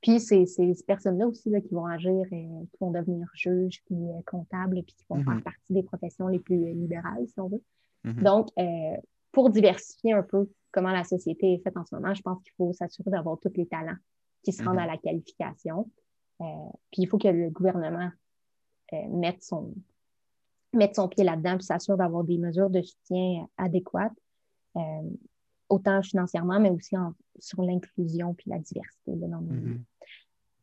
puis c'est ces personnes-là aussi là, qui vont agir, euh, qui vont devenir juges, puis euh, comptables, puis qui vont Mhm. faire partie des professions les plus euh, libérales, si on veut. Mhm. Donc, euh, pour diversifier un peu comment la société est faite en ce moment, je pense qu'il faut s'assurer d'avoir tous les talents qui se rendent Mhm. à la qualification. Euh, puis il faut que le gouvernement euh, mette, son, mette son pied là-dedans puis s'assure d'avoir des mesures de soutien adéquates, euh, autant financièrement, mais aussi en- sur l'inclusion puis la diversité dans nos Mhm. vies.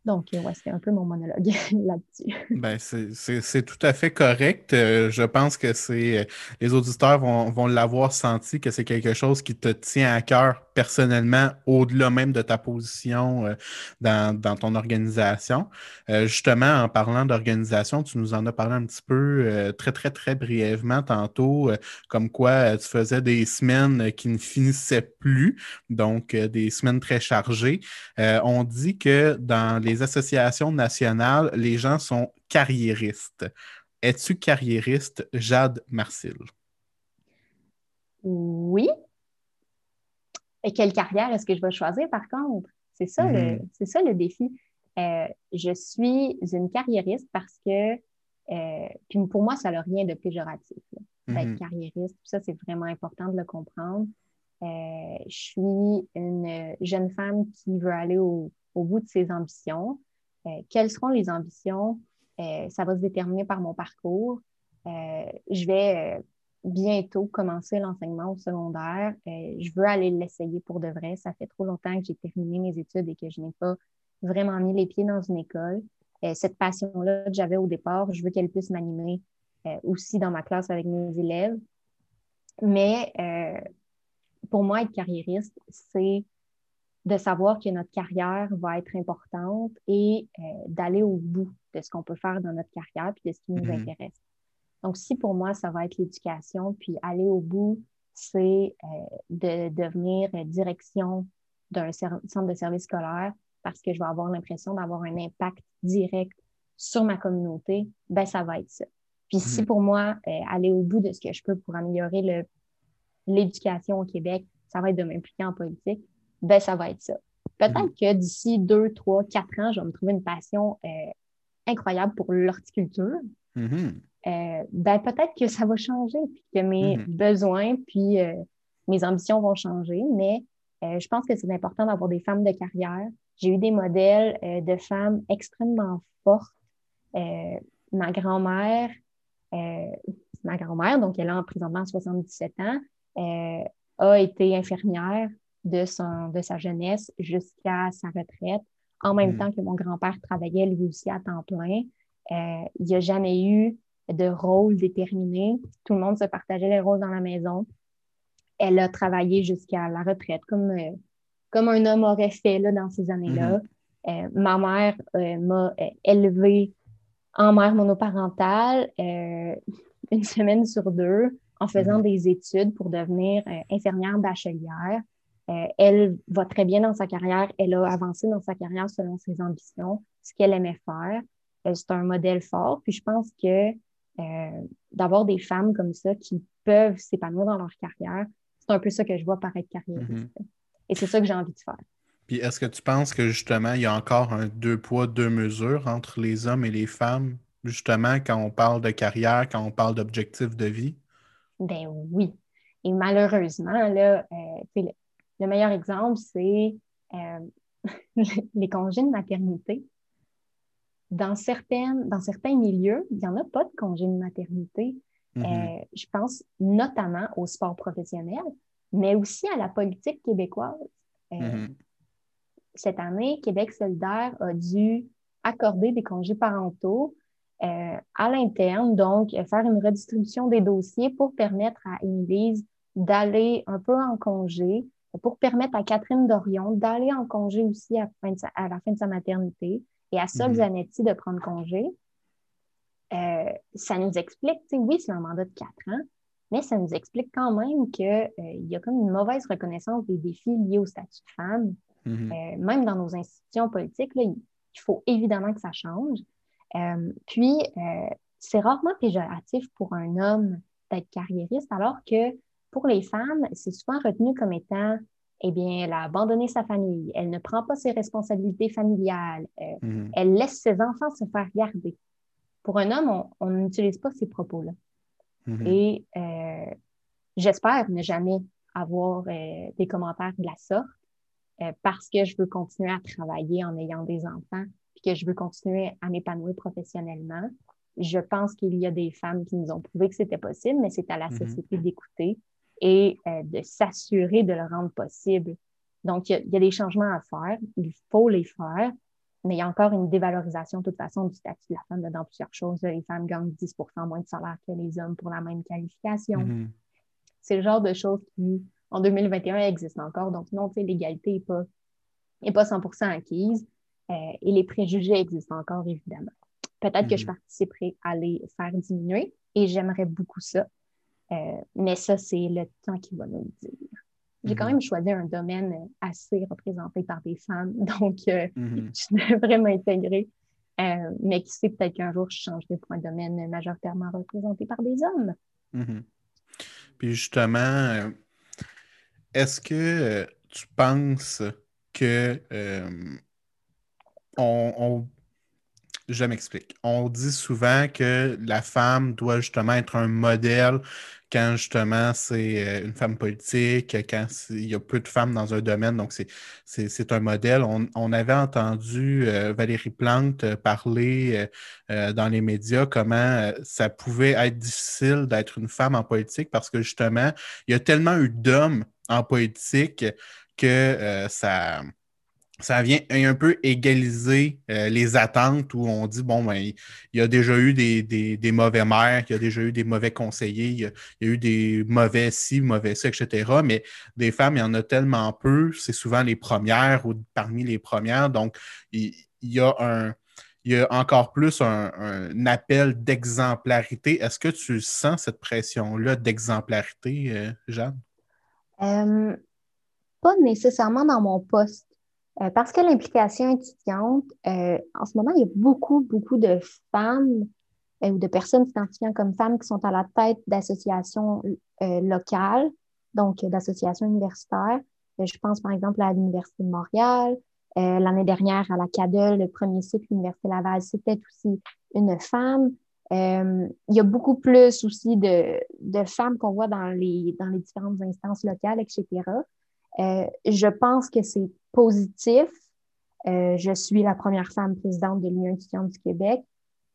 Donc, euh, ouais, c'était un peu mon monologue là-dessus. Ben, c'est- c'est c'est tout à fait correct. Euh, je pense que c'est les auditeurs vont, vont l'avoir senti que c'est quelque chose qui te tient à cœur personnellement, au-delà même de ta position euh, dans, ton organisation. Euh, justement, en parlant d'organisation, tu nous en as parlé un petit peu euh, très, très, très brièvement tantôt, comme quoi tu faisais des semaines qui ne finissaient plus, donc des semaines très chargées. On dit que dans les associations nationales, les gens sont carriéristes. Es-tu carriériste, Jade Marcil? Oui. Et quelle carrière est-ce que je vais choisir par contre? C'est ça, le, Mhm. c'est ça le défi. Euh, je suis une carriériste parce que, euh, puis pour moi, ça n'a rien de péjoratif, là, d'être Mhm. carriériste. Ça, c'est vraiment important de le comprendre. Euh, je suis une jeune femme qui veut aller au, au bout de ses ambitions. Quelles seront les ambitions? Ça va se déterminer par mon parcours. Je vais bientôt commencer l'enseignement au secondaire. Euh, je veux aller l'essayer pour de vrai. Ça fait trop longtemps que j'ai terminé mes études et que je n'ai pas vraiment mis les pieds dans une école. Euh, cette passion-là que j'avais au départ, je veux qu'elle puisse m'animer euh, aussi dans ma classe avec mes élèves. Mais pour moi, être carriériste, c'est de savoir que notre carrière va être importante et d'aller au bout de ce qu'on peut faire dans notre carrière puis de ce qui nous Mhm. intéresse. Donc, si pour moi, ça va être l'éducation, puis aller au bout c'est de devenir direction d'un centre de service scolaire parce que je vais avoir l'impression d'avoir un impact direct sur ma communauté, ben ça va être ça. Puis si mhm. pour moi, aller au bout de ce que je peux pour améliorer l'éducation au Québec, ça va être de m'impliquer en politique, ben ça va être ça. Peut-être mhm. que d'ici deux, trois, quatre ans, je vais me trouver une passion incroyable pour l'horticulture. Mm-hmm. Euh, ben, peut-être que ça va changer, puis que mes mm-hmm. besoins, puis euh, mes ambitions vont changer, mais euh, je pense que c'est important d'avoir des femmes de carrière. J'ai eu des modèles de femmes extrêmement fortes. ma grand-mère, ma grand-mère, donc elle a présentement 77 ans, a été infirmière de, son, de sa jeunesse jusqu'à sa retraite en même mm. temps que mon grand-père travaillait lui aussi à temps plein. Il n'y a jamais eu de rôle déterminé. Tout le monde se partageait les rôles dans la maison. Elle a travaillé jusqu'à la retraite, comme, euh, comme un homme aurait fait là, dans ces années-là. Mm-hmm. Euh, ma mère m'a élevée en mère monoparentale une semaine sur deux en faisant mm-hmm. des études pour devenir infirmière bachelière. Euh, elle va très bien dans sa carrière. Elle a avancé dans sa carrière selon ses ambitions, ce qu'elle aimait faire. Euh, c'est un modèle fort. Puis je pense que euh, d'avoir des femmes comme ça qui peuvent s'épanouir dans leur carrière, c'est un peu ça que je vois paraître carriériste. Mm-hmm. Et c'est ça que j'ai envie de faire. Puis est-ce que tu penses que justement, il y a encore un deux poids, deux mesures entre les hommes et les femmes, justement, quand on parle de carrière, quand on parle d'objectifs de vie? Ben oui. Et malheureusement, là, euh, le meilleur exemple, c'est euh, les congés de maternité. Dans, certaines, dans certains milieux, il n'y en a pas de congés de maternité. Mm-hmm. Euh, je pense notamment au sport professionnel, mais aussi à la politique québécoise. Euh, mm-hmm. Cette année, Québec solidaire a dû accorder des congés parentaux à l'interne, donc faire une redistribution des dossiers pour permettre à Émilie d'aller un peu en congé pour permettre à Catherine Dorion d'aller en congé aussi à, la fin de sa maternité et à Sol mhm. Zanetti de prendre congé. Euh, ça nous explique, oui, c'est un mandat de quatre ans, mais ça nous explique quand même qu'il euh, y a comme une mauvaise reconnaissance des défis liés au statut de femme. Mhm. Euh, même dans nos institutions politiques, il faut évidemment que ça change. puis, c'est rarement péjoratif pour un homme d'être carriériste, alors que pour les femmes, c'est souvent retenu comme étant, eh bien, elle a abandonné sa famille, elle ne prend pas ses responsabilités familiales, euh, mhm. elle laisse ses enfants se faire garder. Pour un homme, on n'utilise pas ces propos-là. Mhm. Et euh, j'espère ne jamais avoir euh, des commentaires de la sorte parce que je veux continuer à travailler en ayant des enfants, puis que je veux continuer à m'épanouir professionnellement. Je pense qu'il y a des femmes qui nous ont prouvé que c'était possible, mais c'est à la mhm. société d'écouter et euh, de s'assurer de le rendre possible. Donc, il y, a, des changements à faire, il faut les faire, mais il y a encore une dévalorisation de toute façon du statut de la femme dans plusieurs choses. Les femmes gagnent 10% moins de salaire que les hommes pour la même qualification. Mm-hmm. C'est le genre de choses qui, en 2021, existent encore. Donc, non, l'égalité n'est pas, est pas 100 acquise euh, et les préjugés existent encore, évidemment. Peut-être que je mm-hmm. participerai à les faire diminuer et j'aimerais beaucoup ça. Euh, mais ça, c'est le temps qui va nous le dire. J'ai quand mhm. même choisi un domaine assez représenté par des femmes, donc euh, mhm. je devrais m'intégrer. Euh, mais qui sait, peut-être qu'un jour, je changerai pour un domaine majoritairement représenté par des hommes. Mhm. Puis justement, est-ce que tu penses que on, je m'explique. On dit souvent que la femme doit justement être un modèle quand justement c'est euh, une femme politique, quand il y a peu de femmes dans un domaine, donc c'est un modèle. On, avait entendu euh, Valérie Plante euh, parler dans les médias comment ça pouvait être difficile d'être une femme en politique parce que justement, il y a tellement eu d'hommes en politique que ça ça vient un peu égaliser euh, les attentes où on dit, bon, ben, il y a déjà eu des, mauvais maires, il y a déjà eu des mauvais conseillers, il y a, eu des mauvais ci, mauvais ça, etc. Mais des femmes, il y en a tellement peu, c'est souvent les premières ou parmi les premières. Donc, il, y a un, il y a encore plus un, appel d'exemplarité. Est-ce que tu sens cette pression-là d'exemplarité, euh, Jeanne? pas nécessairement dans mon poste. Parce que l'implication étudiante, en ce moment, il y a beaucoup, beaucoup de femmes ou de personnes s'identifiant comme femmes qui sont à la tête d'associations locales, donc d'associations universitaires. je pense par exemple à l'Université de Montréal, euh, l'année dernière, à la CADEL, le premier cycle Université Laval, c'était aussi une femme. Euh, il y a beaucoup plus aussi de, de femmes qu'on voit dans les, dans les différentes instances locales, etc. Euh, je pense que c'est positif. je suis la première femme présidente de l'Union étudiante du Québec,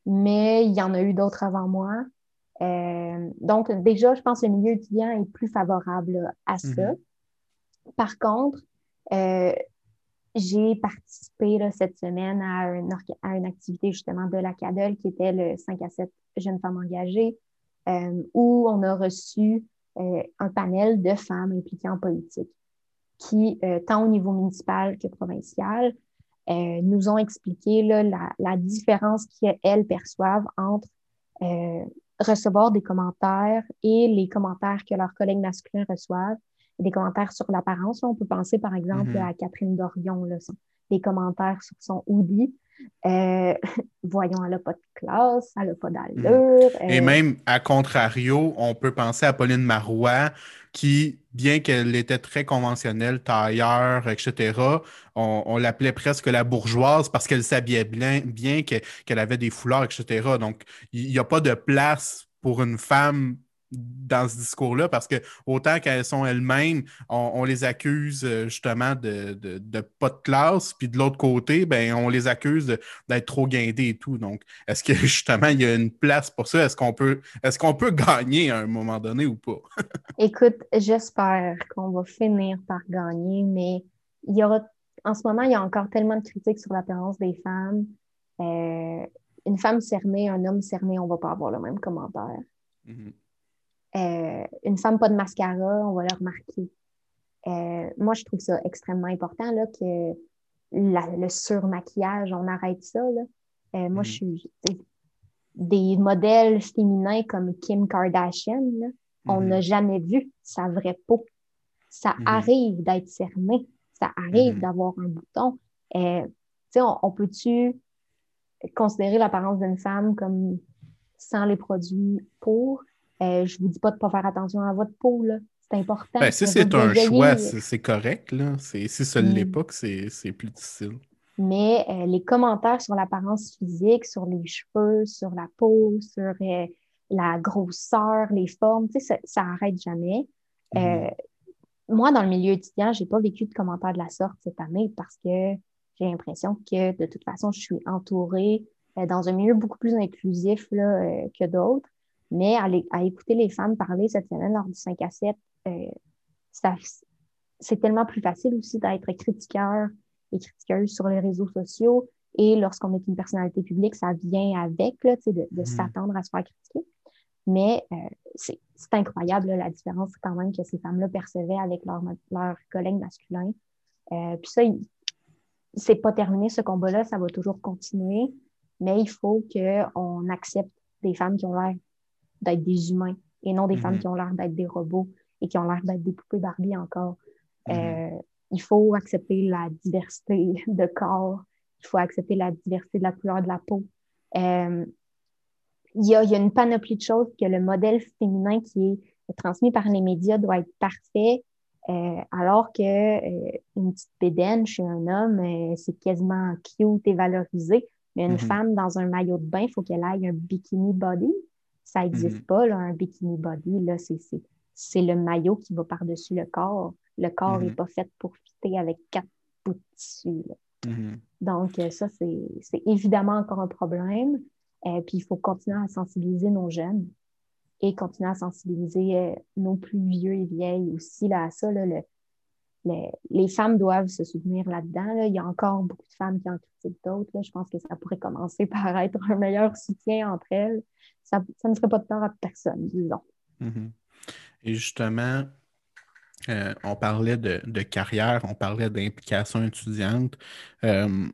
mais il y en a eu d'autres avant moi. donc, déjà, je pense que le milieu étudiant est plus favorable à ça. Mm-hmm. Par contre, j'ai participé cette semaine à une, à une activité justement de la CADEL qui était le 5 à 7 jeunes femmes engagées, euh, où on a reçu euh, un panel de femmes impliquées en politique qui, euh, tant au niveau municipal que provincial, nous ont expliqué là, la, la, différence qu'elles perçoivent entre recevoir des commentaires et les commentaires que leurs collègues masculins reçoivent des commentaires sur l'apparence. On peut penser, par exemple, mm-hmm. à Catherine Dorion, là, des commentaires sur son hoodie. Euh, voyons, elle n'a pas de classe, elle n'a pas d'allure. Mm. Et euh, même, à contrario, on peut penser à Pauline Marois, qui, bien qu'elle était très conventionnelle, tailleur, etc., on, l'appelait presque la bourgeoise parce qu'elle s'habillait bien, bien qu'elle avait des foulards, etc. Donc, il n'y a pas de place pour une femme dans ce discours-là parce que autant qu'elles sont elles-mêmes, on, les accuse euh, justement de, de, pas de classe, puis de l'autre côté, ben, on les accuse d'être trop guindées et tout. Donc, est-ce que justement il y a une place pour ça? Est-ce qu'on peut est-ce qu'on peut gagner à un moment donné ou pas? Écoute, j'espère qu'on va finir par gagner, mais il y aura en ce moment, il y a encore tellement de critiques sur l'apparence des femmes. Euh, une femme cernée, un homme cerné, on ne va pas avoir le même commentaire. Mm-hmm. Euh, une femme pas de mascara, on va le remarquer. Euh, moi, je trouve ça extrêmement important là, que le surmaquillage, on arrête ça. Là. Euh, moi, je mm-hmm. suis des modèles féminins comme Kim Kardashian, on mm-hmm. n'a jamais vu sa vraie peau. Ça mm-hmm. arrive d'être cerné, ça arrive d'avoir un bouton. on, on peut-tu considérer l'apparence d'une femme comme sans les produits pour? Euh, je ne vous dis pas de ne pas faire attention à votre peau. C'est important. Ben, si c'est un choix, c'est correct. Là. Si ça ne l'est mm. pas, c'est plus difficile. Mais euh, les commentaires sur l'apparence physique, sur les cheveux, sur la peau, sur euh, la grosseur, les formes, ça n'arrête jamais. Mm-hmm. moi, dans le milieu étudiant, je n'ai pas vécu de commentaires de la sorte cette année parce que j'ai l'impression que de toute façon, je suis entourée dans un milieu beaucoup plus inclusif là, que d'autres. Mais à, écouter les femmes parler cette semaine lors du 5 à 7, euh, c'est tellement plus facile aussi d'être critiqueur et critiqueuse sur les réseaux sociaux. Et lorsqu'on est une personnalité publique, ça vient avec là, de, de mm-hmm. s'attendre à se faire critiquer. Mais euh, c'est incroyable la différence quand même que ces femmes-là percevaient avec leurs leur collègues masculins. Euh, puis ça, c'est pas terminé ce combat-là, ça va toujours continuer. Mais il faut qu'on accepte des femmes qui ont l'air d'être des humains et non des femmes mhm. qui ont l'air d'être des robots et qui ont l'air d'être des poupées Barbie encore. Mhm. Euh, il faut accepter la diversité de corps, il faut accepter la diversité de la couleur de la peau. Euh, il, y a, il y, a, une panoplie de choses que le modèle féminin qui est transmis par les médias doit être parfait, euh, alors que une petite bédaine chez un homme, c'est quasiment cute et valorisé. Mais une mhm. femme dans un maillot de bain, il faut qu'elle aille un bikini body. Ça n'existe mhm. pas, là, un bikini body. Là, c'est, le maillot qui va par-dessus le corps. Le corps n'est mhm. pas fait pour fitter avec quatre bouts de tissu. Mhm. Donc, euh, ça, c'est, évidemment encore un problème. euh, puis, il faut continuer à sensibiliser nos jeunes et continuer à sensibiliser euh, nos plus vieux et vieilles aussi là, à ça. Là, le, les, femmes doivent se souvenir là-dedans. Il y a encore beaucoup de femmes qui en critiquent d'autres. Je pense que ça pourrait commencer par être un meilleur soutien entre elles. Ça, ne serait pas de tort à personne, disons. Mm-hmm. Et justement, euh, on parlait de, carrière, on parlait d'implication étudiante. Euh,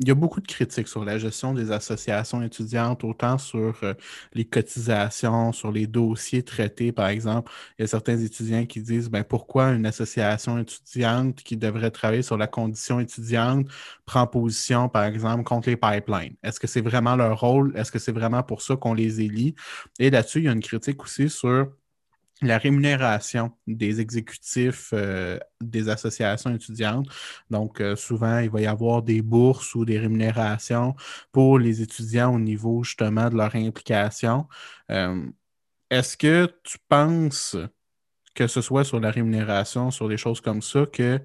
il y a beaucoup de critiques sur la gestion des associations étudiantes, autant sur euh, les cotisations, sur les dossiers traités, par exemple. Il y a certains étudiants qui disent ben, pourquoi une association étudiante qui devrait travailler sur la condition étudiante prend position, par exemple, contre les pipelines? Est-ce que c'est vraiment leur rôle? Est-ce que c'est vraiment pour ça qu'on les élit? Et là-dessus, il y a une critique aussi sur la rémunération des exécutifs euh, des associations étudiantes. Donc, euh, souvent, il va y avoir des bourses ou des rémunérations pour les étudiants au niveau justement de leur implication. Euh, est-ce que tu penses que ce soit sur la rémunération, sur des choses comme ça, que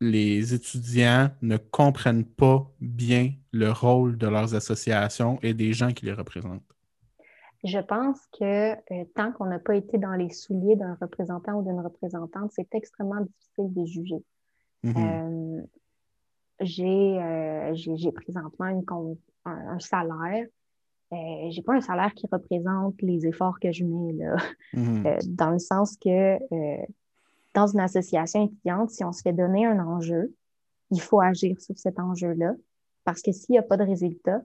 les étudiants ne comprennent pas bien le rôle de leurs associations et des gens qui les représentent? Je pense que euh, tant qu'on n'a pas été dans les souliers d'un représentant ou d'une représentante, c'est extrêmement difficile de juger. Mm-hmm. Euh, euh, j'ai présentement une, un, salaire. j'ai pas un salaire qui représente les efforts que je mets là, mm-hmm. dans le sens que dans une association étudiante, si on se fait donner un enjeu, il faut agir sur cet enjeu-là parce que s'il n'y a pas de résultat,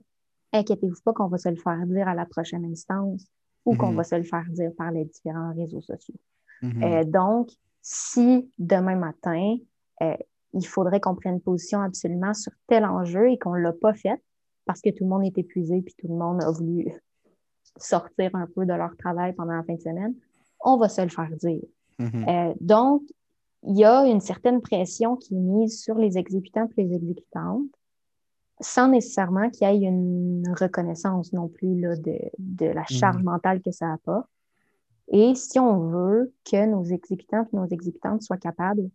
inquiétez-vous pas qu'on va se le faire dire à la prochaine instance ou qu'on mhm. va se le faire dire par les différents réseaux sociaux. Mhm. Euh, donc, si demain matin, euh, il faudrait qu'on prenne position absolument sur tel enjeu et qu'on ne l'a pas fait parce que tout le monde est épuisé puis tout le monde a voulu sortir un peu de leur travail pendant la fin de semaine, on va se le faire dire. Mhm. Euh, donc, il y a une certaine pression qui est mise sur les exécutants et les exécutantes sans nécessairement qu'il y ait une reconnaissance non plus là, de, de, la charge mm. mentale que ça apporte. Et si on veut que nos exécutants et nos exécutantes soient capables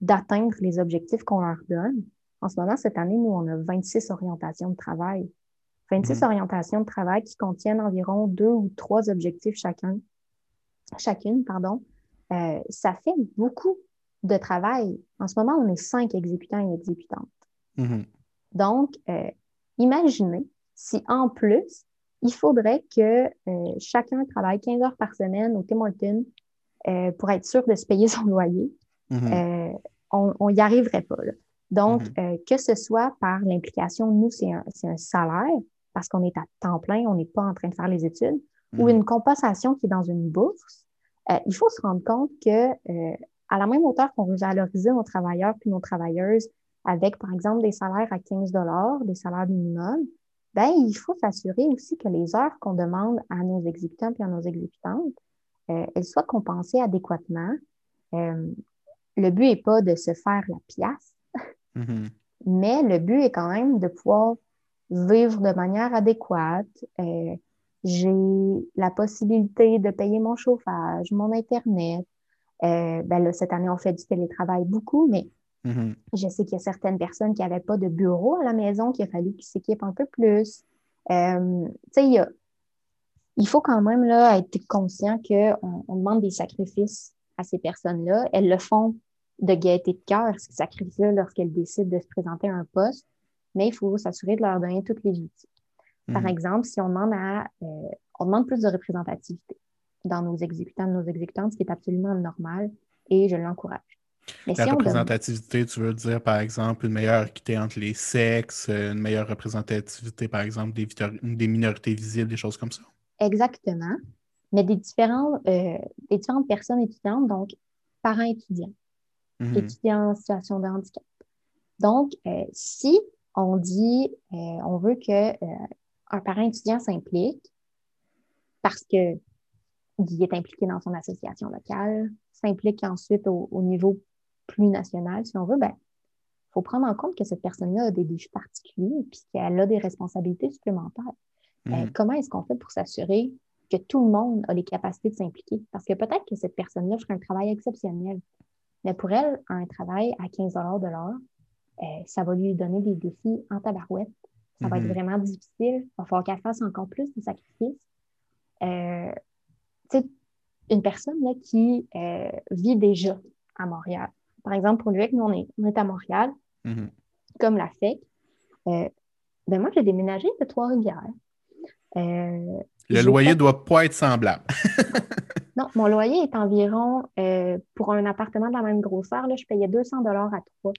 d'atteindre les objectifs qu'on leur donne, en ce moment, cette année, nous, on a 26 orientations de travail. 26 mm. orientations de travail qui contiennent environ deux ou trois objectifs chacun, chacune. Pardon. Euh, ça fait beaucoup de travail. En ce moment, on est cinq exécutants et exécutantes. Mm-hmm. Donc, euh, imaginez si en plus, il faudrait que euh, chacun travaille 15 heures par semaine au Tim Hortons euh, pour être sûr de se payer son loyer. Mm-hmm. on n'y arriverait pas. Donc, mm-hmm. que ce soit par l'implication, nous, c'est un, un, salaire parce qu'on est à temps plein, on n'est pas en train de faire les études, ou mm-hmm. une compensation qui est dans une bourse, il faut se rendre compte que à la même hauteur qu'on veut valoriser nos travailleurs puis nos travailleuses avec, par exemple, des salaires à 15 des salaires minimums, ben, il faut s'assurer aussi que les heures qu'on demande à nos exécutants et à nos exécutantes, euh, elles soient compensées adéquatement. Euh, le but n'est pas de se faire la pièce, mm-hmm. mais le but est quand même de pouvoir vivre de manière adéquate. Euh, j'ai la possibilité de payer mon chauffage, mon Internet. ben là, cette année, on fait du télétravail beaucoup, mais Mm-hmm. Je sais qu'il y a certaines personnes qui n'avaient pas de bureau à la maison, qu'il a fallu qu'ils s'équipent un peu plus. Euh, il, il faut quand même là, être conscient qu'on on demande des sacrifices à ces personnes-là. Elles le font de gaieté de cœur, ces sacrifices-là, lorsqu'elles décident de se présenter à un poste, mais il faut s'assurer de leur donner tous les outils. Par mm-hmm. exemple, si on demande à euh, on demande plus de représentativité dans nos exécutants, nos exécutantes, ce qui est absolument normal et je l'encourage la représentativité, tu veux dire, par exemple, une meilleure équité entre les sexes, une meilleure représentativité, par exemple, des, des minorités visibles, des choses comme ça? Exactement. Mais des, différents, euh, des différentes personnes étudiantes, donc parents étudiants, mm-hmm. étudiants en situation de handicap. Donc, euh, si on dit, euh, on veut que un parent étudiant s'implique parce que il est impliqué dans son association locale, s'implique ensuite au, au, niveau plus nationale, si on veut, il ben, faut prendre en compte que cette personne-là a des défis particuliers puis qu'elle a des responsabilités supplémentaires. Ben, mm. comment est-ce qu'on fait pour s'assurer que tout le monde a les capacités de s'impliquer? Parce que peut-être que cette personne-là ferait un travail exceptionnel, mais pour elle, un travail à 15 de l'heure, euh, ça va lui donner des défis en tabarouette. Ça va être mm-hmm. vraiment difficile. Il va falloir qu'elle fasse encore plus de sacrifices. Euh, une personne là, qui euh, vit déjà à Montréal, par exemple, pour l'UEC, nous, on est, à Montréal, mm-hmm. comme la FEC. Euh, ben moi, j'ai déménagé de Trois-Rivières. Euh, le loyer ne doit pas être semblable. non, mon loyer est environ, euh, pour un appartement de la même grosseur, là, je payais 200 à trois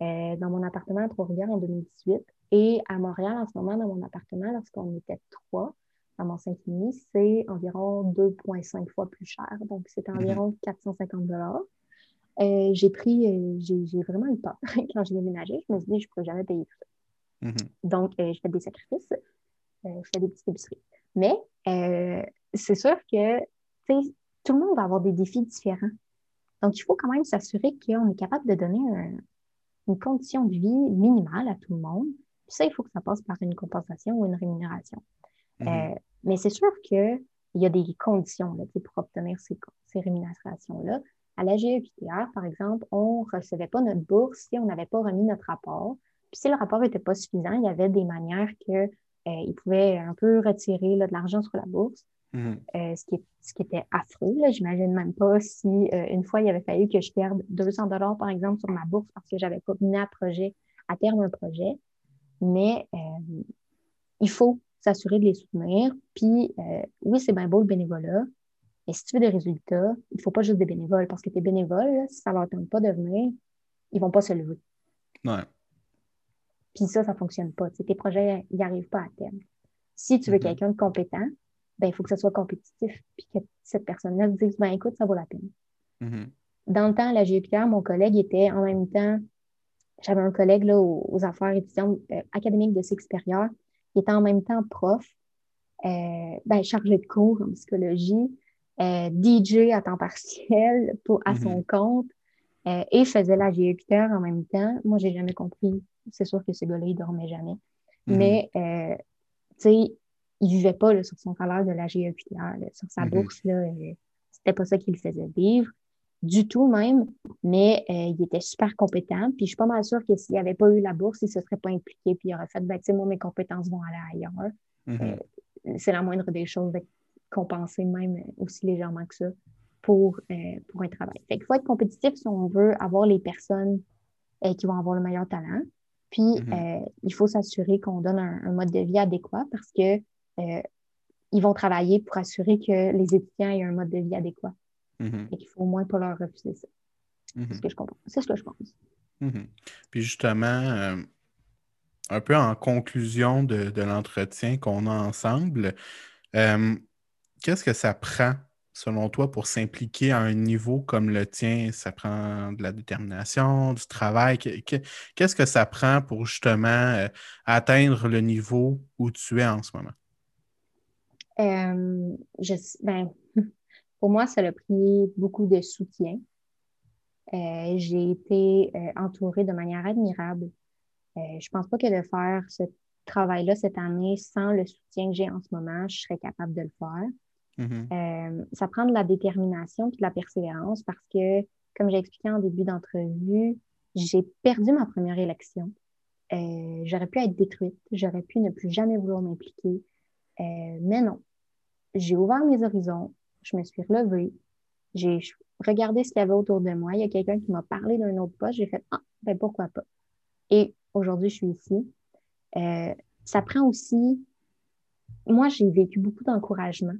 dans mon appartement à Trois-Rivières en 2018. Et à Montréal, en ce moment, dans mon appartement, lorsqu'on était trois, dans mon 5,5, c'est environ 2,5 fois plus cher. Donc, c'est mhm. environ 450 dollars. Euh, j'ai pris, euh, j'ai vraiment eu peur quand j'ai déménagé. Je me suis dit, je ne pourrais jamais payer tout ça. Mhm. Donc, euh, je fais des sacrifices, je fais des petites épiceries. Mais c'est sûr que tout le monde va avoir des défis différents. Donc, il faut quand même s'assurer qu'on est capable de donner une condition de vie minimale à tout le monde. Puis ça, il faut que ça passe par une compensation ou une rémunération. Mhm. mais c'est sûr qu'il y a des conditions là, pour obtenir ces, ces rémunérations-là. À la GEQTR, par exemple, on ne recevait pas notre bourse si on n'avait pas remis notre rapport. Puis si le rapport n'était pas suffisant, il y avait des manières qu'ils euh, pouvaient un peu retirer de l'argent sur la bourse, mhm. euh, ce, qui ce, qui était affreux. J'imagine même pas si euh, une fois il avait fallu que je perde 200 dollars, par exemple, sur ma bourse parce que je n'avais pas mené à, projet, à terme un projet. Mais il faut s'assurer de les soutenir. Puis oui, c'est bien beau le bénévolat, et si tu veux des résultats, il ne faut pas juste des bénévoles, parce que tes bénévoles, si ça ne leur tente pas de venir, ils ne vont pas se lever. Ouais. Puis ça, ça ne fonctionne pas. tes projets n'y arrivent pas à terme. Si tu veux quelqu'un de compétent, ben, il faut que ce soit compétitif, puis que cette personne-là dise, ben, écoute, ça vaut la peine. Mm-hmm. Dans le temps, à la GEPR, mon collègue était en même temps, j'avais un collègue là, aux, affaires étudiantes euh, académiques de cycle supérieur, qui était en même temps prof, euh, ben, chargé de cours en psychologie, euh, DJ à temps partiel pour, à son mhm. compte euh, et faisait la GEQTR en même temps. Moi, j'ai jamais compris. C'est sûr que ce gars-là, il dormait jamais. Mhm. Mais, euh, tu sais, il vivait pas sur son salaire de la GEQTR, sur sa mhm. bourse. Là, c'était pas ça qu'il faisait vivre du tout même, mais il était super compétent. Puis je suis pas mal sûre que s'il avait pas eu la bourse, il se serait pas impliqué, puis il aurait fait, ben, tu sais, moi, mes compétences vont aller ailleurs. c'est la moindre des choses compenser même aussi légèrement que ça pour, euh, pour un travail. Fait qu'il faut être compétitif si on veut avoir les personnes euh, qui vont avoir le meilleur talent. Puis, euh, il faut s'assurer qu'on donne un, mode de vie adéquat parce que ils vont travailler pour assurer que les étudiants aient un mode de vie adéquat. Mm-hmm. Et qu'il faut au moins pas leur refuser ça. C'est ce que je comprends. C'est ce que je pense. Puis justement, un peu en conclusion de, de l'entretien qu'on a ensemble, qu'est-ce que ça prend, selon toi, pour s'impliquer à un niveau comme le tien? Ça prend de la détermination, du travail? Qu'est-ce que ça prend pour justement euh, atteindre le niveau où tu es en ce moment? Euh, ben, pour moi, ça a pris beaucoup de soutien. Euh, j'ai été entourée de manière admirable. je ne pense pas que de faire ce travail-là cette année sans le soutien que j'ai en ce moment, je serais capable de le faire. Mm-hmm. Euh, ça prend de la détermination et de la persévérance parce que, comme j'ai expliqué en début d'entrevue, j'ai perdu ma première élection. Euh, j'aurais pu être détruite, j'aurais pu ne plus jamais vouloir m'impliquer. Euh, mais non, j'ai ouvert mes horizons, je me suis relevée, j'ai regardé ce qu'il y avait autour de moi. Il y a quelqu'un qui m'a parlé d'un autre poste, j'ai fait Ah, ben pourquoi pas? Et aujourd'hui, je suis ici. ça prend aussi. Moi, j'ai vécu beaucoup d'encouragement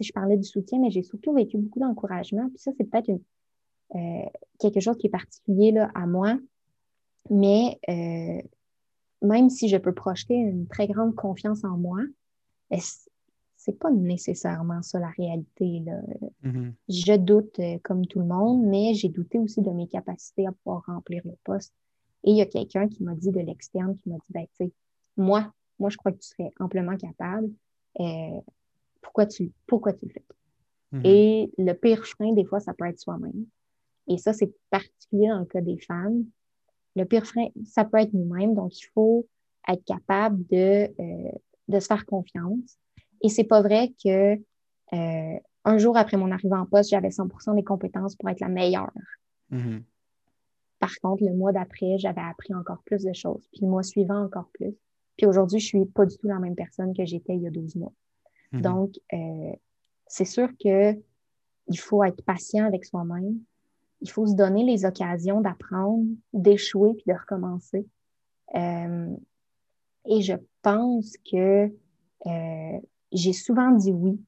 je parlais du soutien, mais j'ai surtout vécu beaucoup d'encouragement. Puis ça, c'est peut-être euh, quelque chose qui est particulier là, à moi. Mais euh, même si je peux projeter une très grande confiance en moi, c'est pas nécessairement ça la réalité. Là. Mm-hmm. Je doute euh, comme tout le monde, mais j'ai douté aussi de mes capacités à pouvoir remplir le poste. Et il y a quelqu'un qui m'a dit de l'externe, qui m'a dit, ben, tu sais, moi, moi, je crois que tu serais amplement capable pourquoi tu, pourquoi tu le fais. Mhm. Et le pire frein, des fois, ça peut être soi-même. Et ça, c'est particulier dans le cas des femmes. Le pire frein, ça peut être nous-mêmes. Donc, il faut être capable de, euh, de se faire confiance. Et c'est pas vrai que euh, un jour après mon arrivée en poste, j'avais 100% des compétences pour être la meilleure. Mhm. Par contre, le mois d'après, j'avais appris encore plus de choses. Puis le mois suivant, encore plus. Puis aujourd'hui, je suis pas du tout la même personne que j'étais il y a 12 mois. Mhm. Donc, euh, c'est sûr qu'il faut être patient avec soi-même. Il faut se donner les occasions d'apprendre, d'échouer puis de recommencer. Euh, et je pense que euh, j'ai souvent dit oui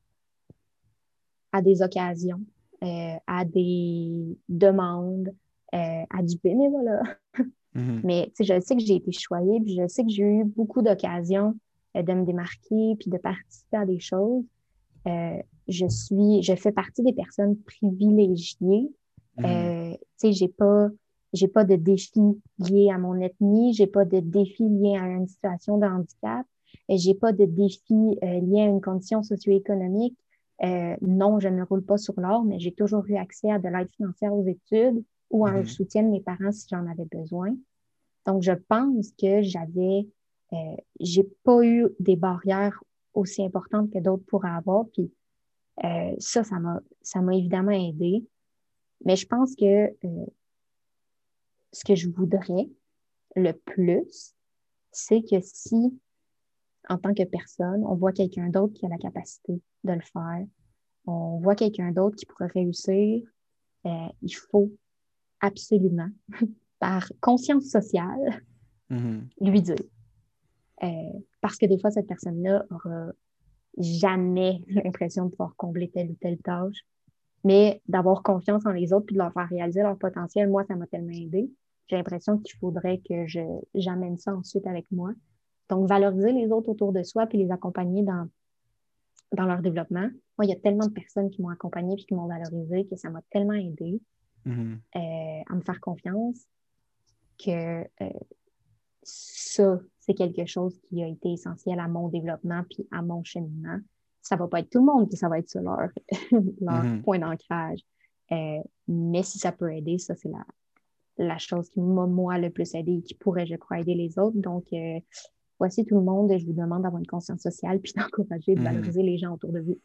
à des occasions, à des demandes, à du bénévolat. Mhm. Mais je sais que j'ai été choyée, puis je sais que j'ai eu beaucoup d'occasions de me démarquer, puis de participer à des choses. Euh, je suis, je fais partie des personnes privilégiées. Mhm. Euh, tu sais, j'ai pas, j'ai pas de défis liés à mon ethnie, j'ai pas de défis liés à une situation de handicap, et j'ai pas de défis euh, liés à une condition socio-économique. Euh, non, je ne roule pas sur l'or, mais j'ai toujours eu accès à de l'aide financière aux études ou à un Mhm. soutien de mes parents si j'en avais besoin. Donc, je pense que j'avais, euh, j'ai pas eu des barrières aussi importantes que d'autres pourraient avoir. Puis euh, ça, ça m'a, ça m'a évidemment aidé. Mais je pense que euh, ce que je voudrais le plus, c'est que si, en tant que personne, on voit quelqu'un d'autre qui a la capacité de le faire, on voit quelqu'un d'autre qui pourrait réussir, euh, il faut absolument, par conscience sociale, Mhm. lui dire. Euh, parce que des fois, cette personne-là aura jamais l'impression de pouvoir combler telle ou telle tâche. Mais d'avoir confiance en les autres puis de leur faire réaliser leur potentiel, moi, ça m'a tellement aidé. J'ai l'impression qu'il faudrait que je, j'amène ça ensuite avec moi. Donc, valoriser les autres autour de soi puis les accompagner dans, dans leur développement. Moi, il y a tellement de personnes qui m'ont accompagné puis qui m'ont valorisé que ça m'a tellement aidé Mhm. euh, à me faire confiance que euh, ça, c'est quelque chose qui a été essentiel à mon développement puis à mon cheminement. Ça va pas être tout le monde que ça va être sur leur, leur Mhm. point d'ancrage. Euh, mais si ça peut aider, ça, c'est la, la chose qui m'a, moi, le plus aidé et qui pourrait, je crois, aider les autres. Donc, euh, voici tout le monde. Je vous demande d'avoir une conscience sociale puis d'encourager, de Mhm. valoriser les gens autour de vous.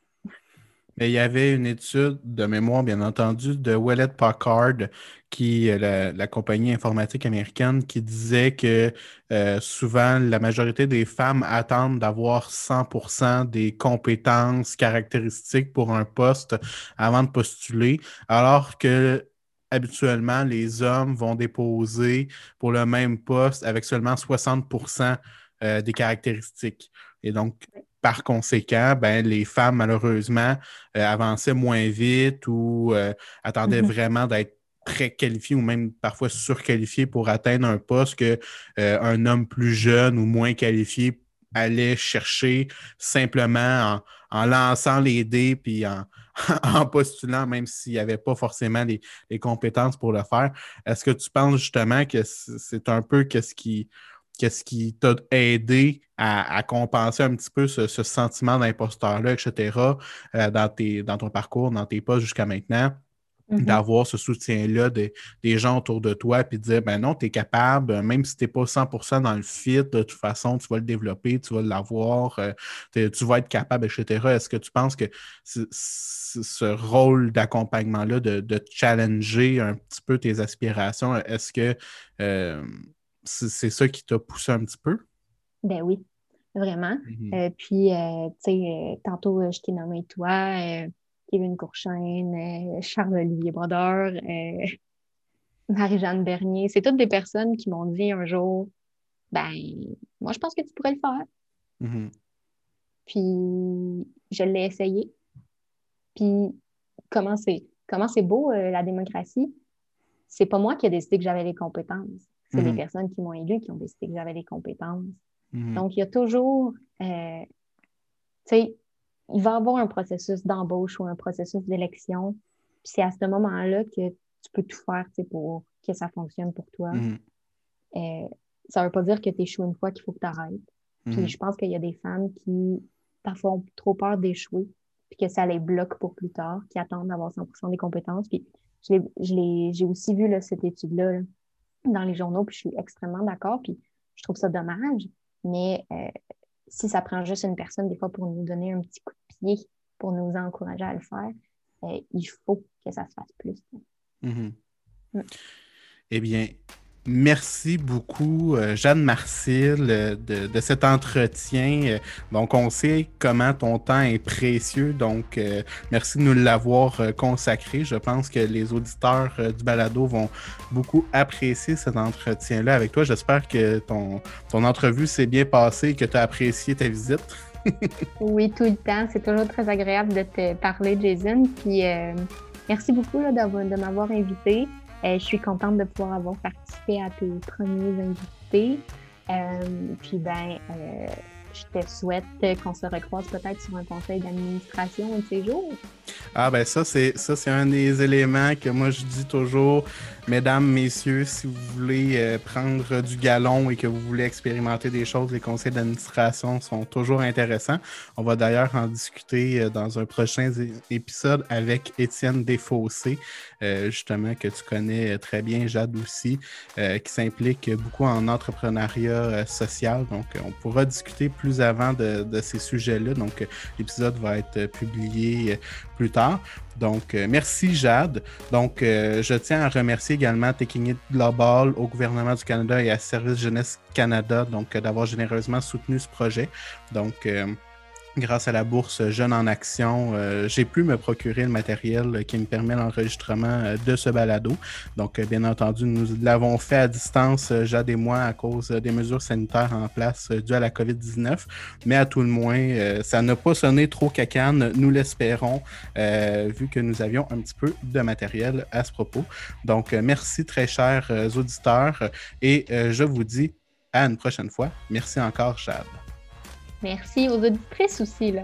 Mais il y avait une étude de mémoire, bien entendu, de Wallet Packard, qui est la, la compagnie informatique américaine, qui disait que euh, souvent la majorité des femmes attendent d'avoir 100% des compétences caractéristiques pour un poste avant de postuler, alors que habituellement les hommes vont déposer pour le même poste avec seulement 60% euh, des caractéristiques. Et donc, par conséquent, ben, les femmes, malheureusement, euh, avançaient moins vite ou euh, attendaient Mhm. vraiment d'être très qualifiées ou même parfois surqualifiées pour atteindre un poste que euh, un homme plus jeune ou moins qualifié allait chercher simplement en, en lançant les dés puis en, en postulant, même s'il n'y avait pas forcément les, les compétences pour le faire. Est-ce que tu penses justement que c'est un peu qu'est-ce qui qu'est-ce qui t'a aidé à, à compenser un petit peu ce, ce sentiment d'imposteur-là, etc., euh, dans, tes, dans ton parcours, dans tes pas jusqu'à maintenant, Mhm. d'avoir ce soutien-là de- des gens autour de toi, puis de dire, ben non, tu es capable, euh, même si tu n'es pas 100% dans le fit, de toute façon, tu vas le développer, tu vas l'avoir, euh, tu vas être capable, etc. Est-ce que tu penses que ce- rôle d'accompagnement-là, de, de challenger un petit peu tes aspirations, est-ce que euh, c'est ça qui t'a poussé un petit peu? Ben oui, vraiment. Mhm. Euh, puis, euh, tu sais, euh, tantôt, je t'ai nommé toi, Kevin Courchaine, Charles-Olivier Brodeur, Marie-Jeanne Bernier. C'est toutes des personnes qui m'ont dit un jour, ben, moi, je pense que tu pourrais le faire. Mhm. Puis, je l'ai essayé. Puis, comment c'est, comment c'est beau, euh, la démocratie? C'est pas moi qui ai décidé que j'avais les compétences. C'est les Mhm. personnes qui m'ont élu qui ont décidé que j'avais les compétences. Mhm. Donc, il y a toujours, euh, tu sais, il va y avoir un processus d'embauche ou un processus d'élection. Puis c'est à ce moment-là que tu peux tout faire, tu sais, pour que ça fonctionne pour toi. Mhm. Euh, ça ne veut pas dire que tu échoues une fois qu'il faut que tu arrêtes. Puis je pense qu'il y a des femmes qui, parfois, ont trop peur d'échouer, puis que ça les bloque pour plus tard, qui attendent d'avoir 100% des compétences. Puis j'ai aussi vu là, cette étude-là là, dans les journaux, puis je suis extrêmement d'accord. Puis je trouve ça dommage, mais euh, si ça prend juste une personne, des fois, pour nous donner un petit coup de pied, pour nous encourager à le faire, euh, il faut que ça se fasse plus. Mhm. Mm. Eh bien, merci beaucoup, euh, Jeanne Marcille, euh, de, de cet entretien. Euh, Donc, on sait comment ton temps est précieux. Donc, merci de nous l'avoir consacré. Je pense que les auditeurs du balado vont beaucoup apprécier cet entretien-là avec toi. J'espère que ton, ton entrevue s'est bien passée et que tu as apprécié ta visite. Oui, tout le temps. C'est toujours très agréable de te parler, Jason. Puis merci beaucoup d'avoir- de m'avoir invité. Je suis contente de pouvoir avoir participé à tes premiers invités. puis ben, je te souhaite qu'on se recroise peut-être sur un conseil d'administration un de ces jours. Ah ben ça, c'est ça, c'est un des éléments que moi je dis toujours. Mesdames, messieurs, si vous voulez euh, prendre du galon et que vous voulez expérimenter des choses, les conseils d'administration sont toujours intéressants. On va d'ailleurs en discuter euh, dans un prochain épisode avec Étienne Desfossés, euh, justement, que tu connais très bien, Jade aussi, qui s'implique beaucoup en entrepreneuriat social. Donc, on pourra discuter plus avant de, de ces sujets-là. Donc, l'épisode va être publié plus tard. Donc, euh, merci Jade. Donc, euh, je tiens à remercier également Taking Global au gouvernement du Canada et à Service Jeunesse Canada donc d'avoir généreusement soutenu ce projet. Donc, euh, grâce à la bourse Jeunes en Action, euh, j'ai pu me procurer le matériel qui me permet l'enregistrement euh, de ce balado. Donc, euh, bien entendu, nous l'avons fait à distance, Jade et moi, à cause des mesures sanitaires en place dues à la COVID-19. Mais à tout le moins, ça n'a pas sonné trop cacane, nous l'espérons, vu que nous avions un petit peu de matériel à ce propos. Donc, merci très chers auditeurs et je vous dis à une prochaine fois. Merci encore, Jade. Merci aux auditrices aussi, là.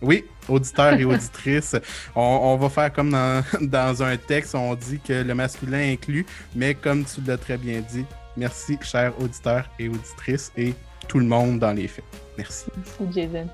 Oui, auditeurs et auditrices. on, va faire comme dans, dans, un texte, on dit que le masculin inclut, mais comme tu l'as très bien dit, merci, chers auditeurs et auditrices, et tout le monde dans les faits. Merci. Merci, Jason.